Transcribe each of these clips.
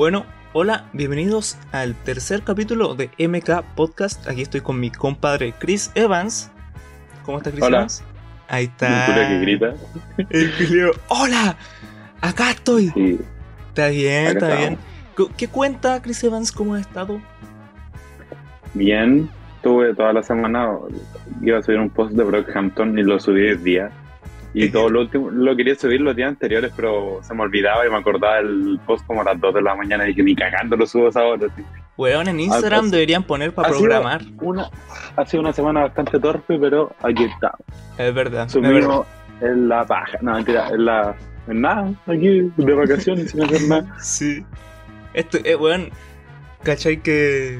Bueno, hola, bienvenidos al tercer capítulo de MK Podcast. Aquí estoy con mi compadre Chris Evans. ¿Cómo está Chris Hola. Evans? Ahí está. Que grita. El Julio. ¡Hola! ¡Acá estoy! Sí. Está bien, Acá está estamos. bien. ¿Qué- ¿Qué cuenta Chris Evans? ¿Cómo ha estado? Bien, tuve toda la semana, iba a subir un post de Brockhampton y lo subí el día. Y todo lo último, lo quería subir los días anteriores, pero se me olvidaba y me acordaba del post como a las 2 de la mañana y dije, ni cagando lo subo a esa hora. sí. Weón, en Instagram deberían poner para programar. Una, ha sido una semana bastante torpe, pero aquí está. Es verdad. es verdad. Subimos en la paja, no, mentira, en la. En nada, aquí de vacaciones sin hacer nada. Sí. Esto, eh, weón, ¿cachai que,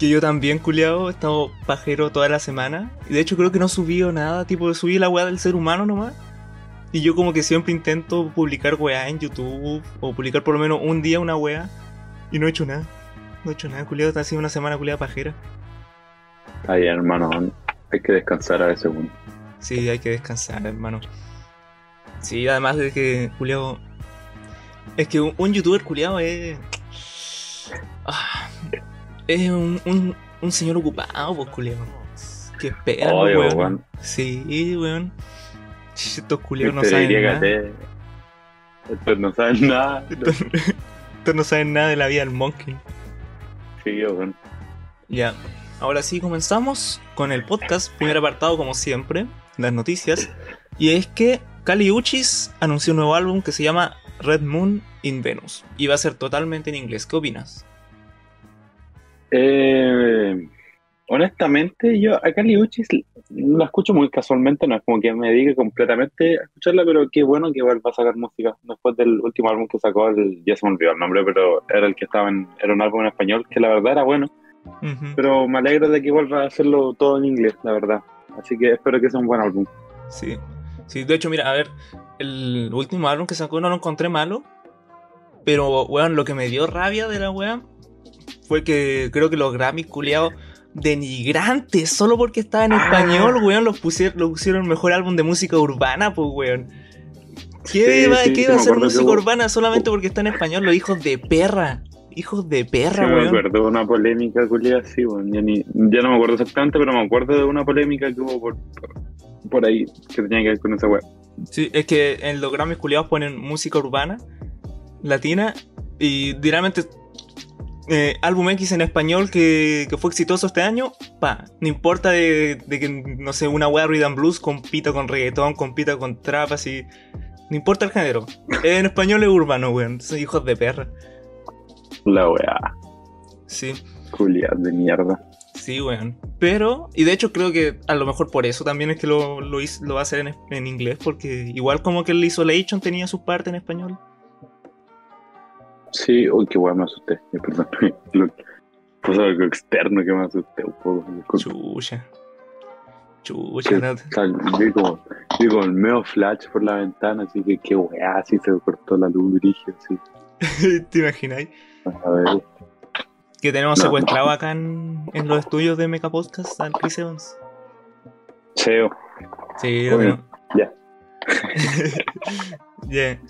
que yo también, culiado, he estado pajero toda la semana? Y de hecho creo que no subí nada, tipo, subí la weá del ser humano nomás. Y yo como que siempre intento publicar weá en YouTube, o publicar por lo menos un día una weá, y no he hecho nada. No he hecho nada, culiado, ha sido una semana culiada pajera. Bien, hermano, hay que descansar a veces. bueno. Sí, hay que descansar, hermano. Sí, además de que, culiado. Es que un, un youtuber culiado es. ah, es un, un, un señor ocupado, pues, culiado. Que espera, Obvio, weón. weón. Sí, weón. Estos culiados no Te saben nada. te- Estos no saben nada. Estos, estos no saben nada de la vida del monkey. Sí, weón. Ya, ahora sí comenzamos con el podcast, primer apartado como siempre, las noticias. Y es que Kali Uchis anunció un nuevo álbum que se llama Red Moon in Venus. Y va a ser totalmente en inglés. ¿Qué opinas? Eh, honestamente, yo a Kali Uchis la escucho muy casualmente, no es como que me dedique completamente a escucharla, pero qué bueno que igual va a sacar música. Después del último álbum que sacó, el- ya se me olvidó el nombre, pero era el que estaba en, era un álbum en español, que la verdad era bueno, pero me alegro de que vuelva a hacerlo todo en inglés, la verdad. Así que espero que sea un buen álbum. Sí. Sí, de hecho, mira, a ver, el último álbum que sacó no lo encontré malo. Pero, weón, lo que me dio rabia de la weón fue que creo que los Grammy culiados denigrantes, solo porque estaba en Ah. español, weón, los pusieron, lo pusieron mejor álbum de música urbana, pues, weón. ¿Qué, Sí, va, sí, qué sí, va a me ser música urbana solamente porque está en español? Los hijos de perra. Hijos de perra, me weón. acuerdo de una polémica, culia, sí, bueno, ya, ni- ya no me acuerdo exactamente, pero me acuerdo de una polémica que hubo por, por ahí que tenía que ver con esa web. Sí, es que en los Grammys culiados ponen música urbana, latina, y directamente eh, álbum X en español que, que fue exitoso este año, pa, no importa de, de que, no sé, una wea rhythm blues compita con reggaetón, compita con trap, así, no importa el género. En español es urbano, weón, son hijos de perra. La weá, Sí, culia de mierda. sí, weón. Pero, y de hecho creo que a lo mejor por eso también es que lo, lo, hizo- lo va a hacer en, en inglés, porque igual como que el Isolation tenía su parte en español. Sí, uy, qué weá, me asusté. Perdón. Pasó algo externo que me asusté un poco. Chucha. Chucha, no- sal- vi como, vi como el medio flash por la ventana, así que qué weá, así se cortó la luz brígida, así. ¿Te imagináis? A ver, Que tenemos No. secuestrado acá en, en los estudios de Mecha Podcast al Chris Evans. cheo. Sí, lo tenemos. Ya. Ya.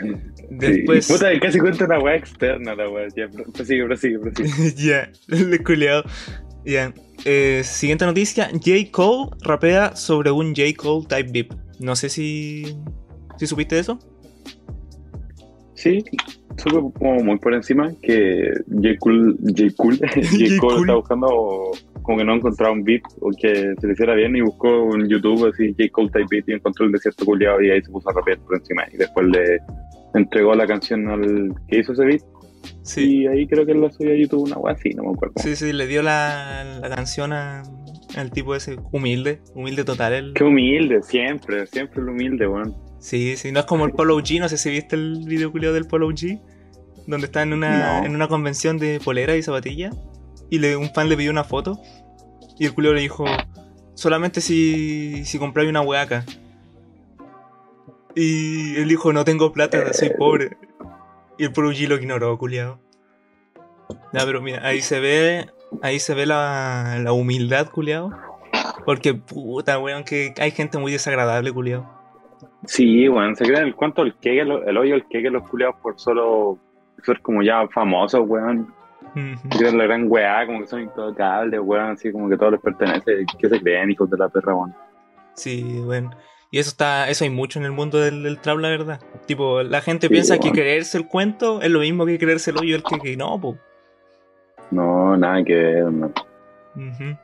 Sí. Después. Puta, casi cuenta una weá externa la weá. Ya, pro- prosigue, prosigue, prosigue. ya, el culiao. Ya. Eh, siguiente noticia: J. Cole rapea sobre un J. Cole Type Beep. No sé si. si supiste eso. Sí, supe como muy por encima que J. Cool, J. Cool, J. Cole está buscando como que no encontraba un beat o que se le hiciera bien y buscó en YouTube así J. Cole type beat y encontró el desierto culiado y ahí se puso a rapear por encima y después le entregó la canción al que hizo ese beat Sí. y ahí creo que él la subió a YouTube una wea así, no me acuerdo. Sí, sí, le dio la, la canción a- al tipo ese humilde, humilde total. El, Qué humilde, siempre, siempre el humilde, weón. Sí, sí, no es como el Polo G, no sé si viste el video culiao del Polo G, donde está en una, No. en una convención de polera y zapatilla, y le, un fan le pidió una foto, y el culiao le dijo, solamente si, si compráis una hueaca. Y él dijo, no tengo plata, soy pobre. Y el G lo ignoró, culiao. Ya, pero mira, ahí se ve, ahí se ve la, la humildad, culiao. Porque puta, weón, que hay gente muy desagradable, culiao. Sí, weón, se creen el cuánto el que el hoyo el que los culiados por solo ser como ya famosos, weón. Que la gran weá, como que son intocables, weón, así como que todo les pertenece. ¿Qué se creen, hijos de la perra, weón? Sí, bueno. Y eso está, eso hay mucho en el mundo del, del trap, la verdad. Tipo, la gente Sí, piensa que creerse el cuento es lo mismo que creerse el hoyo, el que, que no, po. No, nada que ver. Ujú.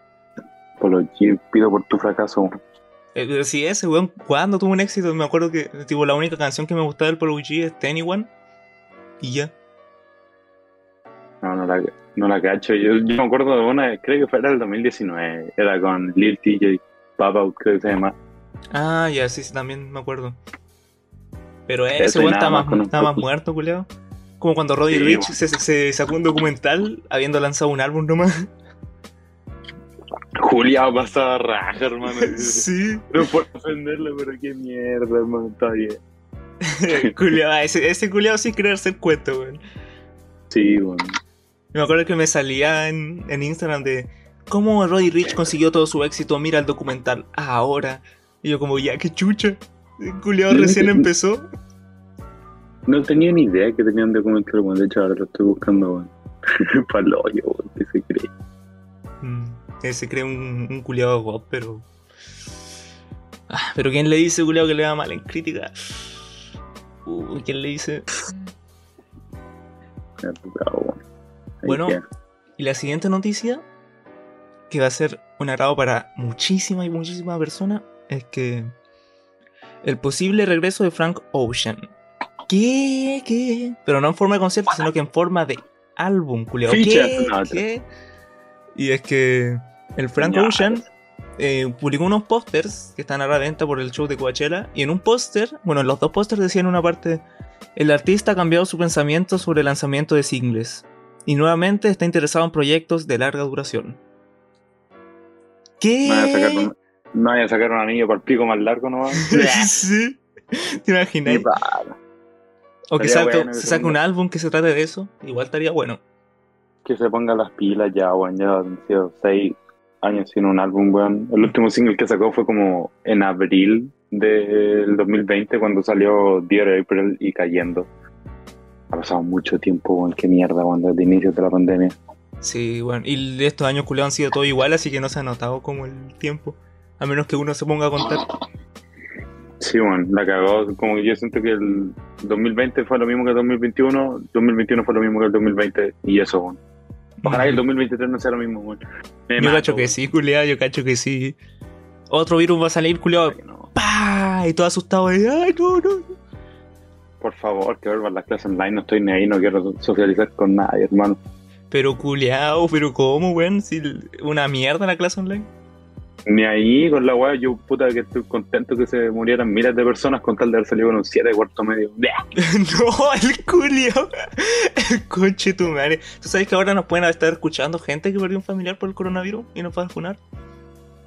Por lo que pido por tu fracaso. Eh, sí, ese weón, cuando tuvo un éxito, me acuerdo que, tipo, la única canción que me gustaba del Polo G es Anyone. Y ya. No, no la, no la cacho. Yo, yo me acuerdo de una, creo que fue el 2019. Era con Lil TJ, Papa, creo que se llama. Ah, ya, sí, sí, también me acuerdo. Pero ese weón está más está más muerto, culiao. Como cuando Roddy Sí, Rich se, se sacó un documental habiendo lanzado un álbum nomás. Julia pasaba raja, hermano. sí. No por ofenderlo, pero qué mierda, hermano. Está bien. culiao, ah, ese, ese culiao sí creerse el cuento, weón. Sí, weón. Me acuerdo que me salía en, en Instagram de cómo Roddy Rich consiguió todo su éxito, mira el documental ahora. Y yo como, ya, qué chucha. El culiao Sí, recién empezó. No tenía ni idea que tenían documental, weón. De hecho, ahora lo estoy buscando, weón. Pa'l hoyo, weón. ¿Qué se cree? Mm, se cree un, un culiao god, pero... Ah, pero ¿quién le dice culiao que le va mal en crítica? Uy, ¿quién le dice? Bravo, Bueno. Y la siguiente noticia, que va a ser un agrado para muchísima y muchísima persona, es que el posible regreso de Frank Ocean. ¿Qué? ¿Qué? Pero no en forma de concierto, sino que en forma de álbum, culiao. ¿Qué? ¿Qué? Y es que el Frank. Ocean eh, publicó unos pósters que están a la venta por el show de Coachella. Y en un póster, bueno, en los dos pósters decían una parte: el artista ha cambiado su pensamiento sobre el lanzamiento de singles y nuevamente está interesado en proyectos de larga duración. ¿Qué? No vaya a sacar un, anillo para el pico más largo, ¿no? sí. ¿Te imaginas? O que saque, bueno se saque un álbum que se trate de eso. Igual estaría bueno. Que se ponga las pilas ya, weón. Ya han sido seis años sin un álbum, weón. El último single que sacó fue como en abril del 2020 cuando salió Dear April y Cayendo. Ha pasado mucho tiempo, weón. Qué mierda, weón, desde inicios de la pandemia. Sí, bueno. Y estos años culeados han sido todo igual, así que no se ha notado como el tiempo. A menos que uno se ponga a contar. Sí, weón, la cagó. Como que yo siento que el 2020 fue lo mismo que el 2021, 2021 fue lo mismo que el 2020 y eso, weón. Ojalá que el 2023 no sea lo mismo, weón. Yo mato, cacho que sí, culeado, yo cacho que sí. Otro virus va a salir, culeado. Que no. ¡Pah! Y todo asustado. ¡Ay, no, no! Por favor, que vuelvan las clases online. No estoy ni ahí, no quiero socializar con nadie, hermano. Pero culeado, pero ¿cómo, weón? Si una mierda la clase online. Ni ahí con la weá, yo puta que estoy contento que se murieran miles de personas con tal de haber salido con un 7 de cuarto medio. No, el culiao. El conche tu madre. ¿Tú sabes que ahora nos pueden estar escuchando gente que perdió un familiar por el coronavirus y nos va a funar?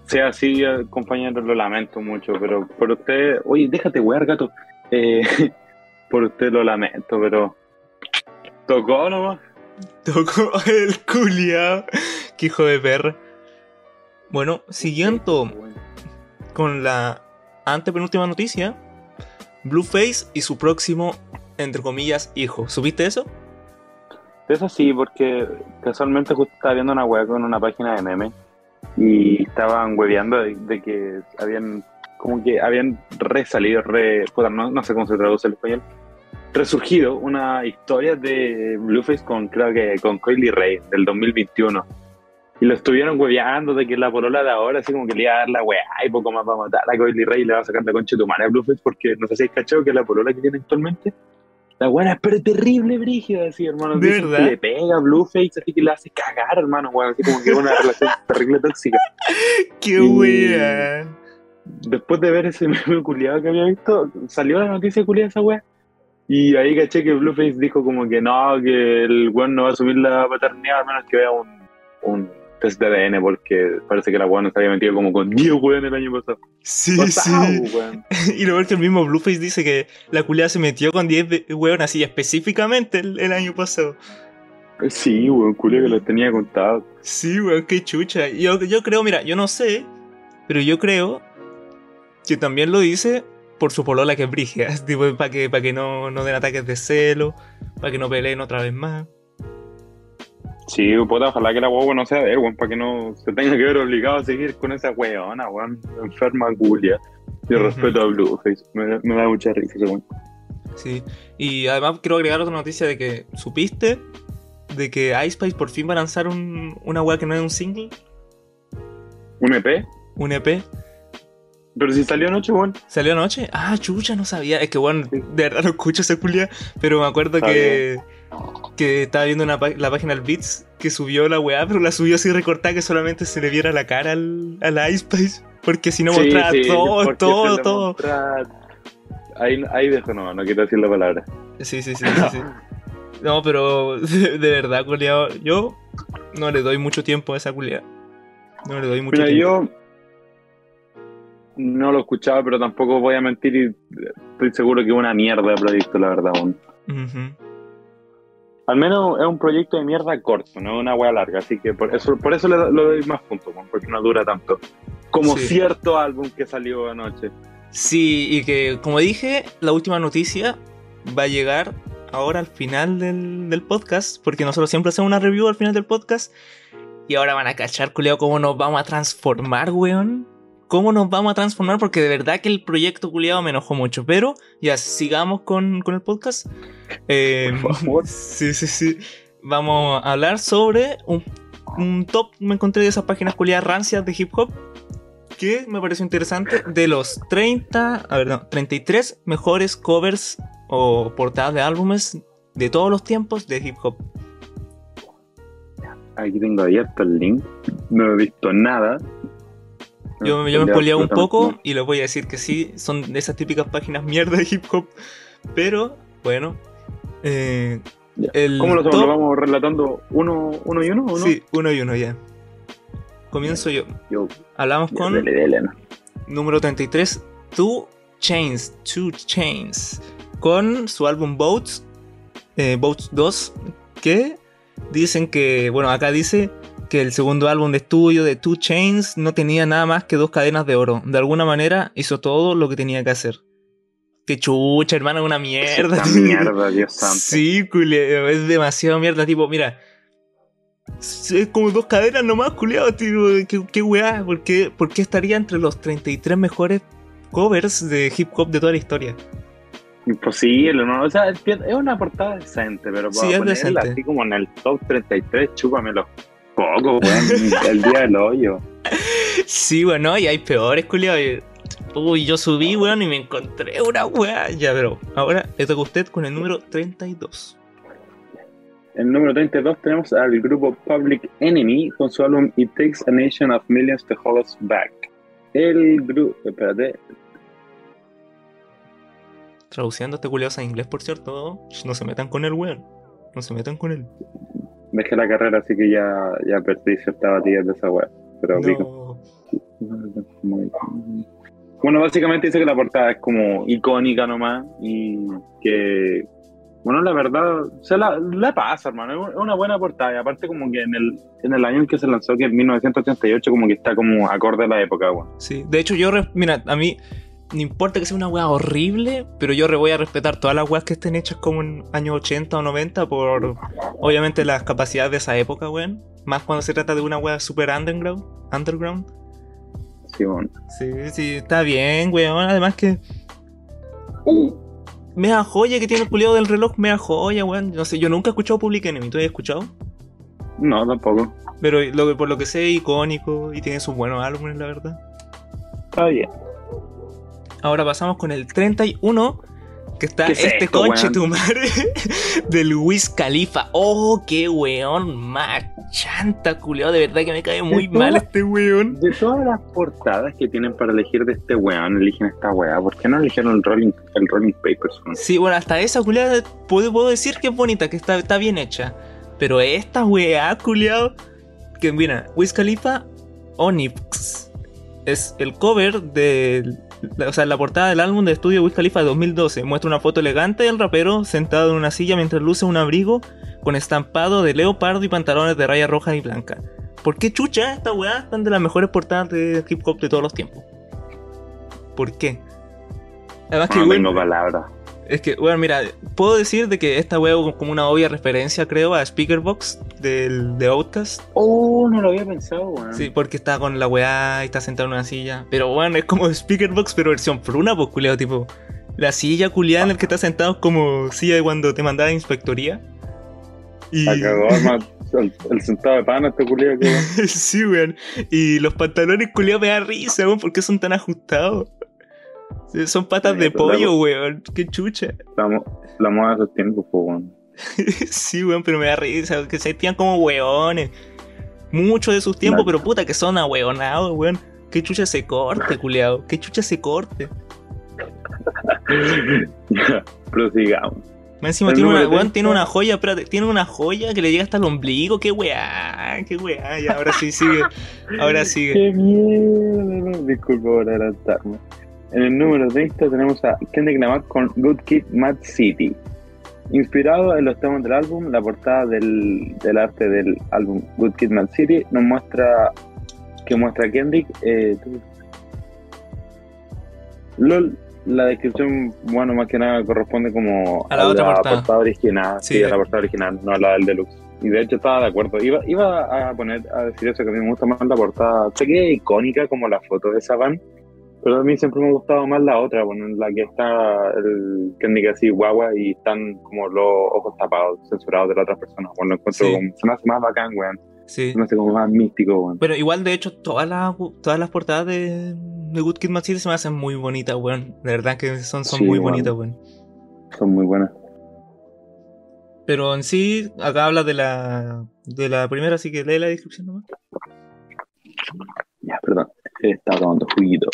Sea así, eh, compañeros, lo lamento mucho, pero por usted, oye, déjate wear, gato. Eh, por usted lo lamento, pero tocó nomás. Tocó el culiao. Qué hijo de perra. Bueno, siguiendo con la antepenúltima noticia, Blueface y su próximo, entre comillas, hijo. ¿Subiste eso? Eso sí, porque casualmente justo estaba viendo una web con una página de memes y estaban hueveando de, de que habían como que habían resalido, re, puta, no, no sé cómo se traduce el español, resurgido una historia de Blueface con creo que con Coily Ray del 2021 y lo estuvieron hueveando de que la polola de ahora así como que le iba a dar la weá y poco más va a matar a Coily Ray y le va a sacar la concha de tu madre a Blueface porque no sé si es cachado que la polola que tiene actualmente la es pero terrible, brígida, así, hermano. ¿De verdad? que le pega a Blueface, así que le hace cagar, hermano, weón. Así como que una relación terrible tóxica. ¡Qué wea! Después de ver ese meme culiado que había visto, salió la noticia culiada esa weá. Y ahí caché que Blueface dijo como que no, que el weón no va a asumir la paternidad a menos que vea un, un test de ADN, porque parece que la weón se había metido como con 10 weón el año pasado. Sí, Pasado, sí. weón. Y lo peor que el mismo Blueface dice que la culiada se metió con 10 ve- weón así específicamente el, el año pasado. Sí, weón, culiado que lo tenía contado. Sí, weón, qué chucha. Yo, yo creo, mira, yo no sé, pero yo creo que también lo dice por su polola que es brígida, tipo, para que, para que no, no den ataques de celo, para que no peleen otra vez más. Sí, puta, ojalá que la huevo no sea de él, para que no se tenga que ver obligado a seguir con esa weona, weón, enferma Julia. Yo respeto a Blueface, me, me da mucha risa ese weón. Sí. Y además quiero agregar otra noticia de que supiste de que iSpice por fin va a lanzar un, una weá que no es un single, ¿Un EP? un EP. Pero si salió anoche, weón. ¿Salió anoche? Ah, chucha, no sabía. Es que bueno, de verdad no escucho esa culia, pero me acuerdo Está que, que estaba viendo una la página del Beats que subió la weá, pero la subió así recortada que solamente se le viera la cara al, al iSpice. Porque si no Sí, mostraba sí, todo, todo, todo. Ahí, ahí dejo, no, no quiero decir la palabra. Sí, sí, sí, sí, sí. No, pero de, de verdad, culiado, yo no le doy mucho tiempo a esa culiada. No le doy mucho Mira, tiempo. yo no lo escuchaba, pero tampoco voy a mentir y estoy seguro que es una mierda de proyecto, la verdad. Ujú. Al menos es un proyecto de mierda corto, no es una wea larga, así que por eso, por eso le, do- le doy más puntos, porque no dura tanto. Como Sí. cierto álbum que salió anoche. Sí, y que como dije, la última noticia va a llegar ahora al final del, del podcast, porque nosotros siempre hacemos una review al final del podcast. Y ahora van a cachar, culiao, cómo nos vamos a transformar, weón. ¿Cómo nos vamos a transformar? Porque de verdad que el proyecto culiado me enojó mucho. Pero ya sigamos con, con el podcast. Eh, Por favor. Sí, sí, sí. Vamos a hablar sobre un, un top, me encontré de esas páginas culiadas rancias de hip hop. Que me pareció interesante. De los 30, a ver, no, 33 mejores covers o portadas de álbumes de todos los tiempos de hip hop. Aquí tengo abierto el link, no he visto nada. Yo, No, yo me he spoileado un poco y les voy a decir que sí, son de esas típicas páginas mierda de hip hop. Pero, bueno. eh, el. ¿Cómo lo top- ¿Lo vamos relatando uno, uno y uno o no? Sí, uno y uno ya. Comienzo yo. Yo, Hablamos con dele, dele, no. número 33, Two Chains, Two Chains, con su álbum Boats, eh, Boats 2, que dicen que, bueno, acá dice que el segundo álbum de estudio de Two Chains no tenía nada más que dos cadenas de oro. De alguna manera hizo todo lo que tenía que hacer. Que chucha, hermano, una mierda. Esta tío. mierda, Dios santo. Sí, culeo, es demasiado mierda. Tipo, mira, es como dos cadenas nomás, culiado. ¿Qué, qué weá? ¿Por qué, por qué estaría entre los 33 mejores covers de hip hop de toda la historia? Imposible, ¿no? O sea, es es una portada decente, pero Sí, para es ponerla decente. así como en el top 33, chúpamelo poco, weón. el día del hoyo. Sí, bueno, y hay peores, culiado. Uy, yo subí, weón, y me encontré una weá. Ya, pero ahora le toca a usted con el número 32. En el número 32 tenemos al grupo Public Enemy con su álbum It Takes a Nation of Millions to Hold Us Back. El grupo, espérate, Traduciendo este culiado a inglés, por cierto. No se metan con él, weón. No se metan con él. Dejé la carrera, así que ya, ya perdí cierta batida de esa web. Pero. No. Muy- Bueno, básicamente dice que la portada es como icónica nomás y que, bueno, la verdad, se la, la pasa, hermano. Es una buena portada y aparte como que en el, en el año en que se lanzó, que es 1988, como que está como acorde a la época, weón. Sí, de hecho yo, mira, a mí no importa que sea una weá horrible, pero yo re voy a respetar todas las weas que estén hechas como en años 80 o 90 por, obviamente, las capacidades de esa época, weón. Más cuando se trata de una wea super underground. Underground. Sí, bueno. Sí, sí, está bien, weón. Además que... Mea joya que tiene el culiado del reloj, mea joya, weón. No sé, yo nunca he escuchado Public Enemy, ¿tú has escuchado? No, tampoco. Pero lo, por lo que sé, icónico y tiene sus buenos álbumes, la verdad. Está bien. Ahora pasamos con el 31, que está ¿Qué es este esto, conche weón? tu madre del Wiz Khalifa. Oh, qué weón más chanta, culiao. De verdad que me cae muy mal este weón. De todas las portadas que tienen para elegir de este weón, eligen esta weá. ¿Por qué no eligieron el Rolling, el rolling Papers? weón? Sí, bueno, hasta esa culiada puedo, puedo decir que es bonita, que está, está bien hecha. Pero esta weá, culiao, que mira, Wiz Khalifa Onyx es el cover de. O sea, la portada del álbum de estudio Wiz Khalifa de 2012 muestra una foto elegante del rapero sentado en una silla mientras luce un abrigo con estampado de leopardo y pantalones de raya roja y blanca. ¿Por qué chucha esta weá están de las mejores portadas de hip hop de todos los tiempos? ¿Por qué? Además que, No weón, tengo palabras. Es que, bueno, mira, puedo decir de que esta es como una obvia referencia, creo, a Speakerbox del, de Outcast. Oh, no lo había pensado, weón. Sí, porque está con la weá y está sentado en una silla. Pero bueno, es como Speakerbox, pero versión fruna, pues culiado, tipo. La silla culiada en el que está sentado es como silla de cuando te mandaba a inspectoría. Y. La cagó, el, el sentado de pana, este culiado que sí, weón. Y los pantalones culiados me da risa, weón, porque son tan ajustados. Son patas Sí, de pollo, luego- weón. Qué chucha. la, la moda tiempos, pues, weón. sí, weón, pero me da risa. Que se sentían como weones. Muchos de sus tiempos, pero puta que son ahueonados, weón. Qué chucha se corte, culiado. Qué chucha se corte. ya, prosigamos. Más encima tiene una, weón, 30. tiene una joya, espérate, tiene una joya que le llega hasta el ombligo, qué weá, qué weá, ya ahora sí sigue, ahora sigue. ¡Qué mierda! Disculpa por adelantarme. En el número 30 tenemos a Kendrick Lamar con Good Kid, Mad City. Inspirado en los temas del álbum, la portada del, del arte del álbum Good Kid, Mad City nos muestra que muestra Kendrick. eh, LOL, la descripción, bueno, más que nada corresponde como A la otra portada. original, Sí. sí, a la portada original, no a la del deluxe. Y de hecho estaba de acuerdo. Iba, iba a poner a decir eso, que a mí me gusta más la portada. Sé que es icónica como la foto de esa van, pero a mí siempre me ha gustado más la otra, bueno, en la que está el Kendrick así guagua y están como los ojos tapados, censurados de la otra persona. Bueno, lo encuentro Sí. como, se me hace más bacán, weón. Sí. Se me hace como más místico, weón. Pero igual, de hecho, todas las, todas las portadas de, de Good Kid Mad City se me hacen muy bonitas, weón. De verdad que son, son Sí, muy bonitas, weón. Son muy buenas. Pero en sí, acá habla de la, de la primera, así que lee la descripción nomás. Ya, perdón, estaba tomando juguito.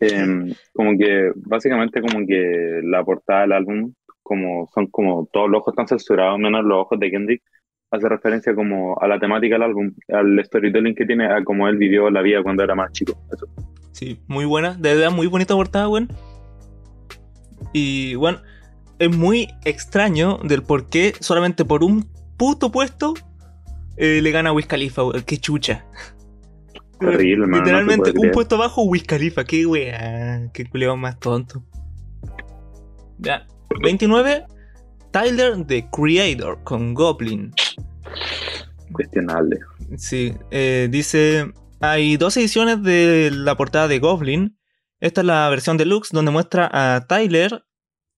Em, como que, básicamente como que la portada del álbum, como son como todos los ojos están censurados, menos los ojos de Kendrick, hace referencia como a la temática del álbum, al storytelling que tiene, a cómo él vivió la vida cuando era más chico. Eso. Sí, muy buena. De verdad, muy bonita portada, weón. Y, bueno, es muy extraño del por qué solamente por un puto puesto eh, le gana a Wiz Khalifa, weón. Qué chucha. Terrible, Literalmente, un puesto abajo, Wiz Khalifa. Qué weá. Qué culeado más tonto. Ya. 29. Tyler, The Creator, con Goblin. Cuestionable. Sí, eh, dice, hay dos ediciones de la portada de Goblin. Esta es la versión deluxe donde muestra a Tyler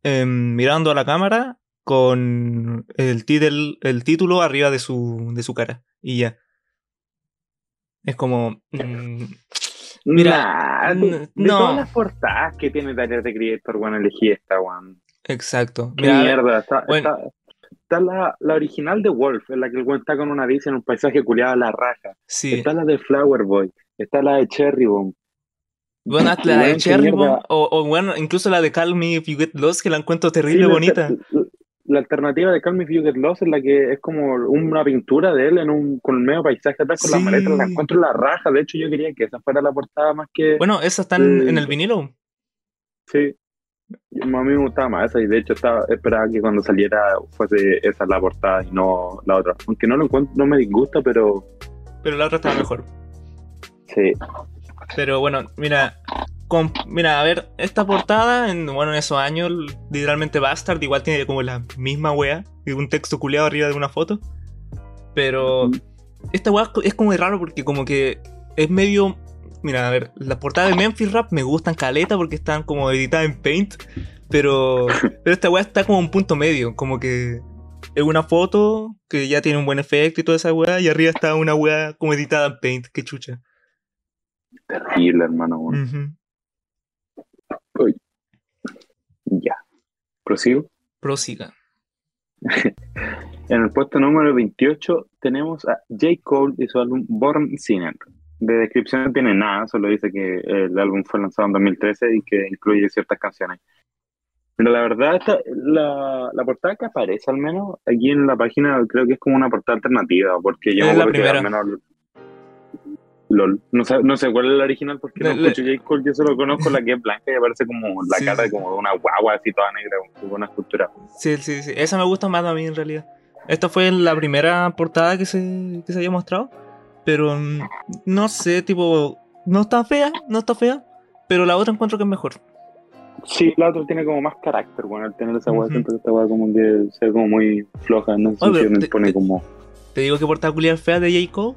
em, mirando a la cámara con el, el título arriba de su, de su cara. Y ya. Es como... mm, Mira, Nah, de no. todas las portadas que tiene Tyler de Creator, bueno, elegí esta, weón. exacto. Mira, mierda, está, bueno. está, está la, la original de Wolf, en la que el weón está con una bici en un paisaje culiado a la raja. sí. Está la de Flower Boy, está la de Cherry Bomb. Bueno, la de Cherry. Bomb, o, o bueno, incluso la de Call Me If You Get Lost, que la encuentro Sí, terrible la, bonita. La, la alternativa de Call Me If You Get Lost es la que es como una pintura de él en un, con el medio paisaje atrás con Sí. la maleta, la encuentro en la raja. De hecho, yo quería que esa fuera la portada más que. Bueno, esa está en, Eh, en el vinilo. Sí. A mí me gustaba más esa y de hecho estaba, esperaba que cuando saliera fuese esa la portada y no la otra. Aunque no lo encuentro, no me disgusta, pero Pero la otra estaba mejor. sí. Pero bueno, mira, con- mira, a ver, esta portada, en, bueno, en esos años, literalmente Bastard igual tiene como la misma wea, un texto culeado arriba de una foto. Pero esta wea es como de raro porque como que es medio... Mira, a ver, las portadas de Memphis Rap me gustan caleta porque están como editadas en Paint, pero, pero esta wea está como un punto medio, como que es una foto que ya tiene un buen efecto y toda esa wea, y arriba está una wea como editada en Paint, qué chucha. Terrible, hermano. Ujú. Ya. Prosigo. Prosiga. En el puesto número 28 tenemos a J. Cole y su álbum Born Sinner. De descripción no tiene nada, solo dice que el álbum fue lanzado en 2013 y que incluye ciertas canciones. Pero la verdad, esta- la, la portada que aparece al menos aquí en la página creo que es como una portada alternativa, porque yo Es la acuerdo que primera. al menos... LOL. No sé, no sé cuál es la original porque no escucho J. Cole, yo solo conozco la que es blanca y aparece como la Sí, cara sí. como de una guagua así toda negra con una escultura. Sí, sí, sí. Esa me gusta más a mí en realidad. Esta fue la primera portada que se, que se había mostrado. Pero mm, no sé, tipo. No está fea, no está fea. Pero la otra encuentro que es mejor. Sí, la otra tiene como más carácter, bueno, al tener esa weá, Ujú. siempre esta weá como que se ve como muy floja, no sé si pone te- como. Te digo que portada culiar fea de J. Cole.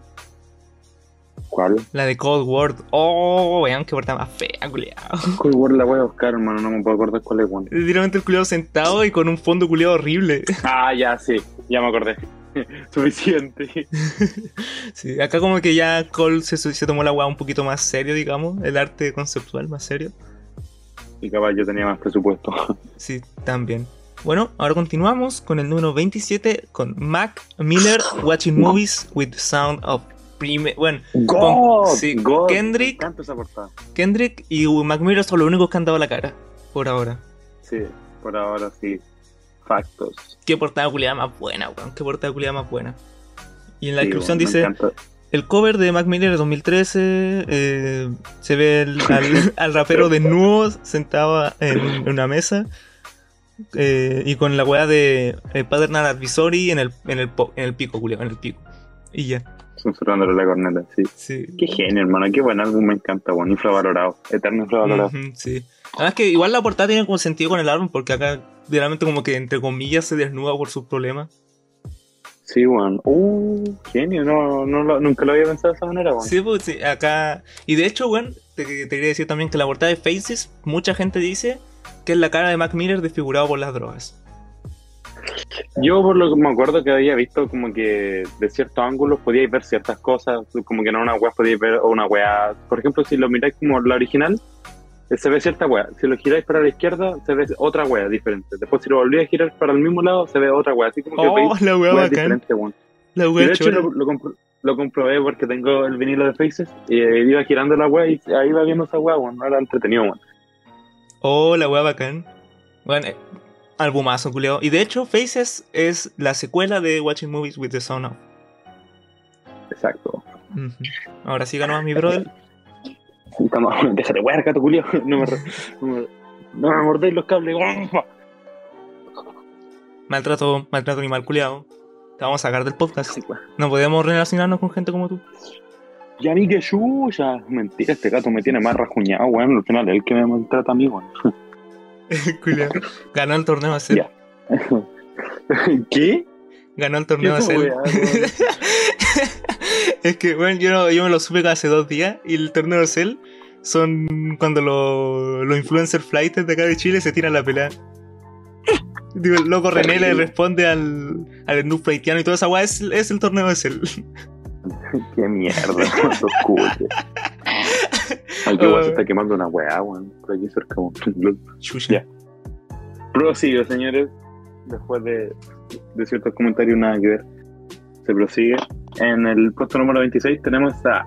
¿Cuál? La de Cold War. Oh, weón, que portada más fea, culiado. Cold War la voy a buscar, hermano, no me puedo acordar cuál es, weón. Literalmente el culiado sentado y con un fondo culiado horrible. Ah, ya, sí, ya me acordé. Suficiente. Sí, acá como que ya Cole se, se tomó la weá un poquito más serio, digamos. El arte conceptual más serio. Y capaz yo tenía más presupuesto. Sí, también. Bueno, ahora continuamos con el número 27 con Mac Miller Watching Movies with the Sound of Prime. Bueno, God, sí, God, Kendrick. Esa. Kendrick y Mac Miller son los únicos que han dado la cara. Por ahora. Sí, por ahora sí. Factos. Qué portada culiada más buena, weón. Qué portada culiada más buena. Y en la Sí, descripción dice: encanta. El cover de Mac Miller de 2013 eh, se ve el- al, al rapero desnudo sentado en, un- en una mesa eh, y con la weá de eh, Paternal Advisory en el, en el, en el pico, Julio, en el pico. Y ya, Censurándole la corneta, sí. sí. Qué genio, hermano. Qué buen álbum, me encanta, bueno. Infravalorado. Eterno infravalorado. Ujú, sí. Además que igual la portada tiene como sentido con el álbum porque acá realmente como que entre comillas se desnuda por sus problemas. Sí, weón. Uh, genio. No, no, lo- nunca lo había pensado de esa manera, weón. Sí, pues sí, acá. Y de hecho, bueno, te, te quería decir también que la portada de Faces, mucha gente dice que es la cara de Mac Miller desfigurado por las drogas. Yo por lo que me acuerdo que había visto como que de ciertos ángulos podíais ver ciertas cosas, como que en una weá podíais ver una weá, por ejemplo si lo miráis como la original, eh, se ve cierta weá, si lo giráis para la izquierda se ve otra weá diferente, después si lo volvíais a girar para el mismo lado se ve otra weá, así como que Oh, la weá bacán. diferentes, weón. La weá de hecho lo, lo, compro- lo comprobé porque tengo el vinilo de Faces y eh, iba girando la weá y ahí iba viendo esa weá, weón, no era entretenido, weón. Oh, la weá bacán. Bueno, albumazo, culiao. Y de hecho, Faces es la secuela de Watching Movies with the Sound. Exacto. Ahora sí ganó a mi brother. Déjate weá, gato culio, no me, no me, no me mordéis los cables. Maltrato, maltrato animal culiao. Te vamos a sacar del podcast. Weón. No podemos relacionarnos con gente como tú. Ya ni que chucha. Mentira, este gato me tiene más rajuñado, weón. Al final el que me maltrata a mí, weón. Ganó el torneo de Cell. Ya. ¿Qué? Ganó el torneo de ¿Qué Cell. weá, weón? es que, bueno, yo, no- yo me lo supe hace dos días y el torneo de Cell son cuando lo- los influencer flighters de acá de Chile se tiran la pelea. Digo, el loco René le responde al, al Snoop Flightiano y toda esa weá es, es el torneo de Cell. Qué mierda, qué weón se Ah. está quemando una weá, weón. Por aquí cerca, weón. Ya. Prosigue, señores. Después de, de ciertos comentarios, nada que ver. Se prosigue. En el puesto número 26 tenemos a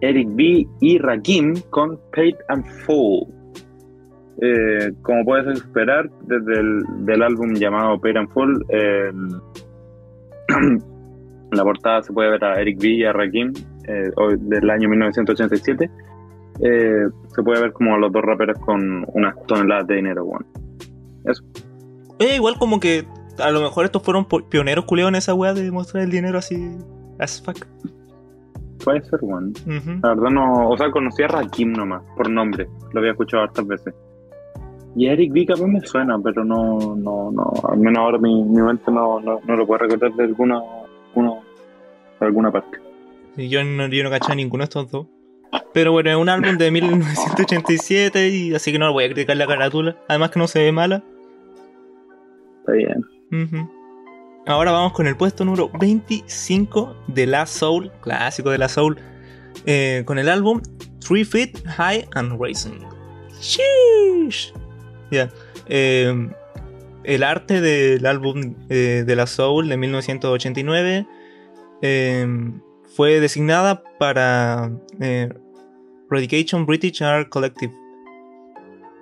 Eric B. y Rakim con Paid and Full. Eh, como puedes esperar, desde el del álbum llamado Paid and Full, en la portada se puede ver a Eric B. y a Rakim eh, del año 1987. Eh, se puede ver como los dos raperos con unas toneladas de dinero, weón. Oye, igual como que a lo mejor estos fueron pioneros culeos en esa weá de mostrar el dinero así as fuck. Puede ser, weón. Ujú. La verdad no, o sea, conocí a Rakim nomás, por nombre. Lo había escuchado hartas veces. Y Eric B capaz me suena, pero no, no, no, al menos ahora mi, mi mente no, no, no lo puede recordar de alguna, alguna, de alguna parte. Y yo no, yo no caché a ninguno de estos dos. Pero bueno, es un álbum de 1987 y así que no le voy a criticar la carátula. Además que no se ve mala. Está bien. Ahora vamos con el puesto número 25 de La Soul, clásico de La Soul, eh, con el álbum Three Feet High and Racing. Sheesh. Ya. Eh, el arte del álbum eh, de La Soul de 1989 eh, fue designada para Radication British Art Collective,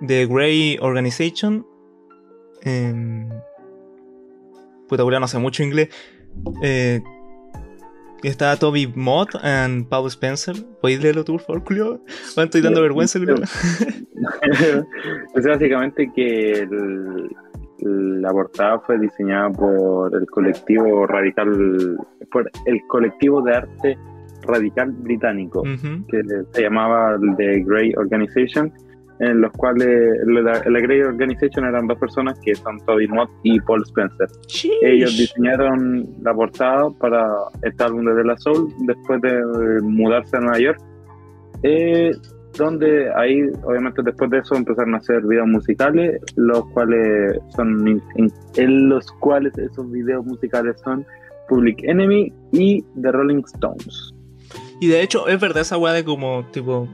The Grey Organization. em, puta, no sé mucho inglés. Eh, está Toby Mott and Paul Spencer. ¿Podéis leerlo tú, por favor, Julio? Estoy dando vergüenza, Julio. es básicamente que el- la portada fue diseñada por el colectivo radical, por el colectivo de arte, radical, británico, Ujú. que se llamaba The Grey Organization, eh, o- del año 1989. Eh, como puedes esperar, desde el, del álbum llamado Paid and Full, el, el arte en los cuales la, la Grey Organization eran dos personas que son Toby Mott y Paul Spencer. Ellos diseñaron la portada para este álbum de De La Soul después de mudarse a Nueva York. Eh, donde ahí, obviamente, después de eso empezaron a hacer videos musicales, los cuales son en, los cuales esos videos musicales son Public Enemy y The Rolling Stones. Y de hecho, es verdad esa weá de como, tipo,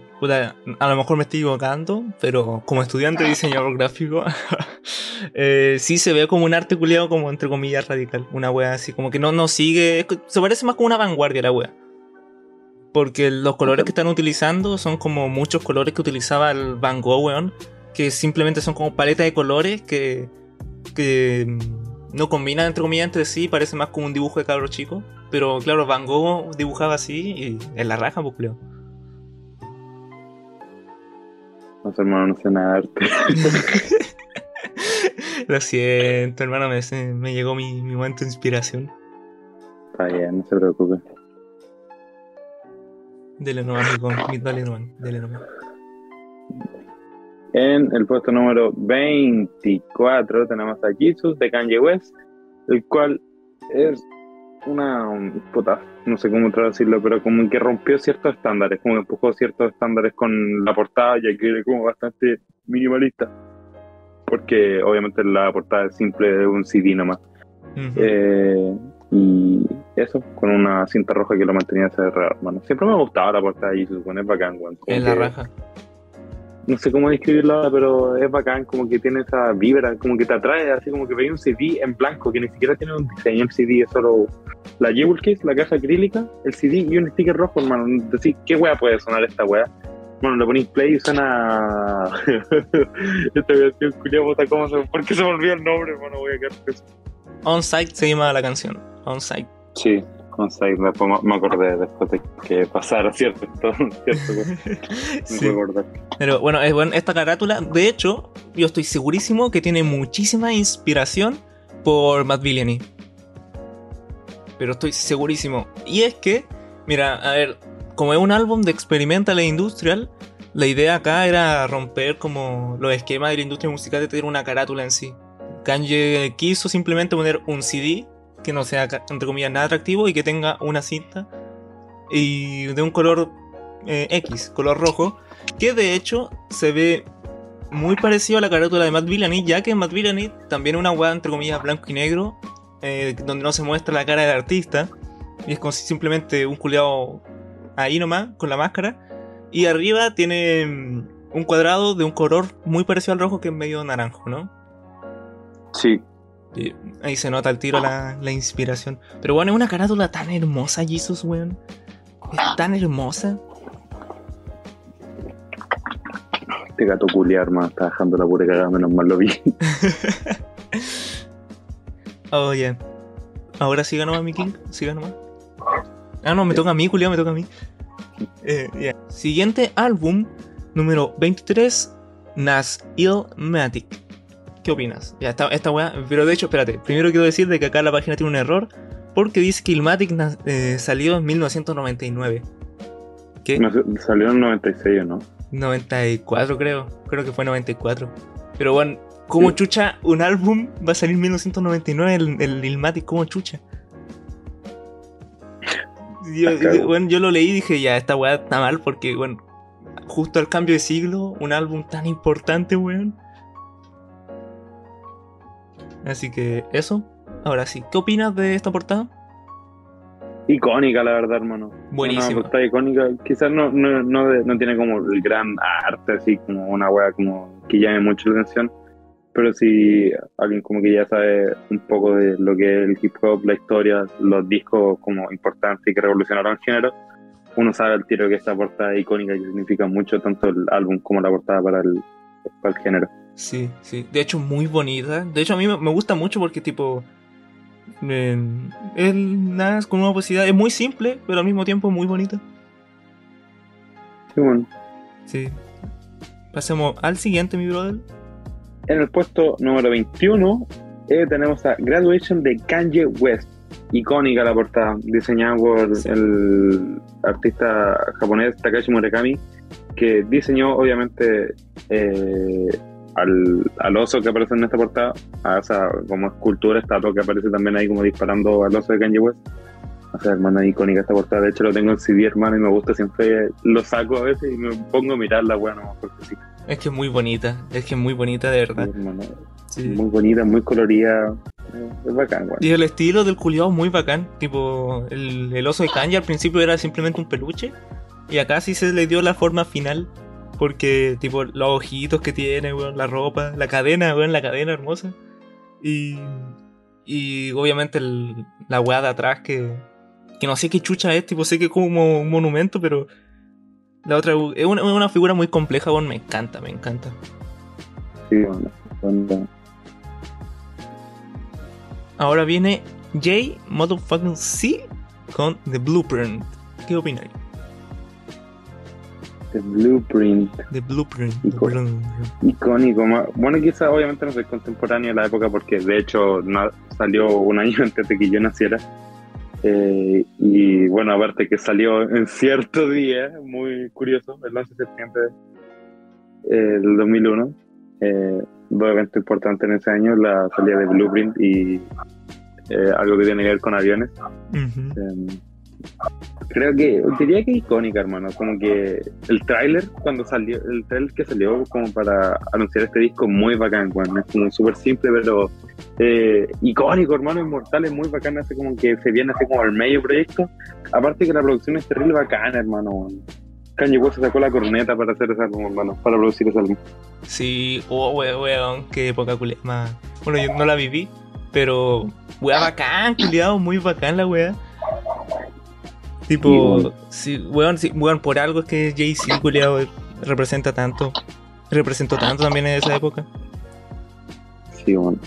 a lo mejor me estoy equivocando, pero como estudiante de diseñador gráfico, eh, sí se ve como un arte culiado, como entre comillas radical. Una weá así, como que no, no sigue. Se parece más como una vanguardia la weá. Porque los colores que están utilizando son como muchos colores que utilizaba el Van Gogh, weón. Que simplemente son como paletas de colores que, que no combinan entre comillas entre sí, parece más como un dibujo de cabro chico. Pero claro, Van Gogh dibujaba así y en la raja, pues creo. No sé, hermano, no sé nada de arte. Lo siento, hermano, me, me llegó mi, mi momento de inspiración. Está bien, no se preocupe. Dele nomás, dale nomás, dele nomás. En el puesto número 24 tenemos a Jesus de Kanye West, el cual es una puta, no sé cómo traducirlo, pero como que rompió ciertos estándares, como que empujó ciertos estándares con la portada, ya que era como bastante minimalista, porque obviamente la portada es simple de un CD nomás. eh, y eso, con una cinta roja que lo mantenía cerrado, hermano. Siempre me ha gustado la portada y se supone bacán, weón. En la raja. No sé cómo describirla, pero es bacán, como que tiene esa vibra, como que te atrae, así como que veis un CD en blanco, que ni siquiera tiene un diseño el CD, es solo la Jewel Case, la caja acrílica, el CD y un sticker rojo, hermano. Decir, ¿qué wea puede sonar esta wea? Bueno, le ponéis play y suena. esta versión culiada, ¿cómo se... ¿por qué se me olvidó el nombre, hermano? Voy a quedar On Site se llama la canción. On Site. Sí, On Site. Después me acordé después de que pasara, ¿cierto? ¿cierto? sí. Pero bueno, es bueno, esta carátula, de hecho, yo estoy segurísimo que tiene muchísima inspiración por Matt Villani. Pero estoy segurísimo. Y es que, mira, a ver, como es un álbum de experimental e industrial, la idea acá era romper como los esquemas de la industria musical de tener una carátula en sí. Kanye quiso simplemente poner un CD que no sea, entre comillas, nada atractivo y que tenga una cinta y de un color eh, X, color rojo, que de hecho se ve muy parecido a la carátula de Matt Villani, ya que Matt Villani también una weá, entre comillas, blanco y negro, eh, donde no se muestra la cara del artista, y es simplemente un culeado ahí nomás, con la máscara, y arriba tiene mm, un cuadrado de un color muy parecido al rojo que es medio naranjo, ¿no? Sí. Ahí se nota el tiro la, inspiración. Pero bueno, es una carátula tan hermosa, Jesus, weón. Es tan hermosa. Este gato culiar, más está dejando la pura cagada, menos mal lo vi. oh, yeah. Ahora siga nomás, mi King. Siga nomás. Ah, no, me toca a mí, culiar, me toca a mí. Eh, Siguiente álbum, número 23, Nas Illmatic. ¿Qué opinas? Ya, esta, esta weá. Pero de hecho, espérate. Primero quiero decir de que acá la página tiene un error. Porque dice que Ilmatic eh, salió en 1999. ¿Qué? salió en 96, ¿no? 94, creo. Creo que fue 94. Pero bueno, ¿cómo chucha un álbum va a salir en 1999? El, el Ilmatic, ¿cómo chucha? Yo, bueno, yo lo leí y dije, ya, esta weá está mal porque, bueno, justo al cambio de siglo, un álbum tan importante, weón. Así que eso. Ahora sí, ¿qué opinas de esta portada? Icónica, la verdad, hermano. Buenísima. Una portada icónica. Quizás no, no, no, tiene como el gran arte, así como una wea como que llame mucho la atención. Pero si alguien como que ya sabe un poco de lo que es el hip hop, la historia, los discos como importantes y que revolucionaron el género, uno sabe al tiro que esta portada es icónica y significa mucho tanto el álbum como la portada para el, para el género. Sí, sí. De hecho, muy bonita. De hecho, a mí me gusta mucho porque, tipo. Eh, es nada, con una posibilidad. Es muy simple, pero al mismo tiempo muy bonita. Sí, bueno. Sí. Pasemos al siguiente, mi brother. En el puesto número 21 eh, tenemos a Graduation de Kanye West. Icónica la portada, diseñada por el artista japonés Takashi Murakami que diseñó obviamente eh, al, al, oso que aparece en esta portada, a esa como escultura, estatua que aparece también ahí como disparando al oso de Kanye West. O sea, hermano, icónica esta portada. De hecho, lo tengo en CD, hermano, y me gusta siempre. Lo saco a veces y me pongo a mirarla, bueno, porque sí. Es que es muy bonita, es que es muy bonita, de verdad. Sí, Muy bonita, muy colorida. Es bacán, weón. Y el estilo del culiado es muy bacán. Tipo, el, el oso de Kanye al principio era simplemente un peluche. Y acá sí se le dio la forma final. Porque, tipo, los ojitos que tiene, weón, la ropa, la cadena, weón, la cadena hermosa. Y. Y obviamente el, la weá de atrás que. Que no sé qué chucha es, tipo, sé que es como un monumento, pero. La otra es una, una figura muy compleja, weón, me encanta, me encanta. Sí, bueno, bueno. Ahora viene J Motherfucking C con The Blueprint. ¿Qué opináis? The Blueprint. The Blueprint. Icónico. Icónico. Bueno, quizás obviamente no soy contemporáneo de la época porque de hecho no, salió un año antes de que yo naciera. Eh, y bueno, aparte que salió en cierto día, muy curioso, el 11 de septiembre del 2001. Eh, dos eventos importantes en ese año, la salida de Blueprint y eh, algo que tiene que ver con aviones. Uh -huh. Creo que, diría que icónica, hermano. Como que el tráiler, cuando salió, el tráiler que salió como para anunciar este disco, muy bacán, bueno, es como súper simple, pero eh, icónico, hermano, inmortal, es muy bacán, hace como que se viene así como al medio proyecto. Aparte que la producción es terrible bacana, hermano. Kanye West se sacó la corneta para hacer ese álbum, hermano, para producir ese álbum. Sí, oh, weón, weón, qué época culiada. más. Bueno, yo no la viví, pero, weón, bacán, culiado, muy bacán la weá. Tipo, sí, weón, sí, weón, por algo es que Jay-Z, culiado, representa tanto. Representó tanto también en esa época. Sí, weón.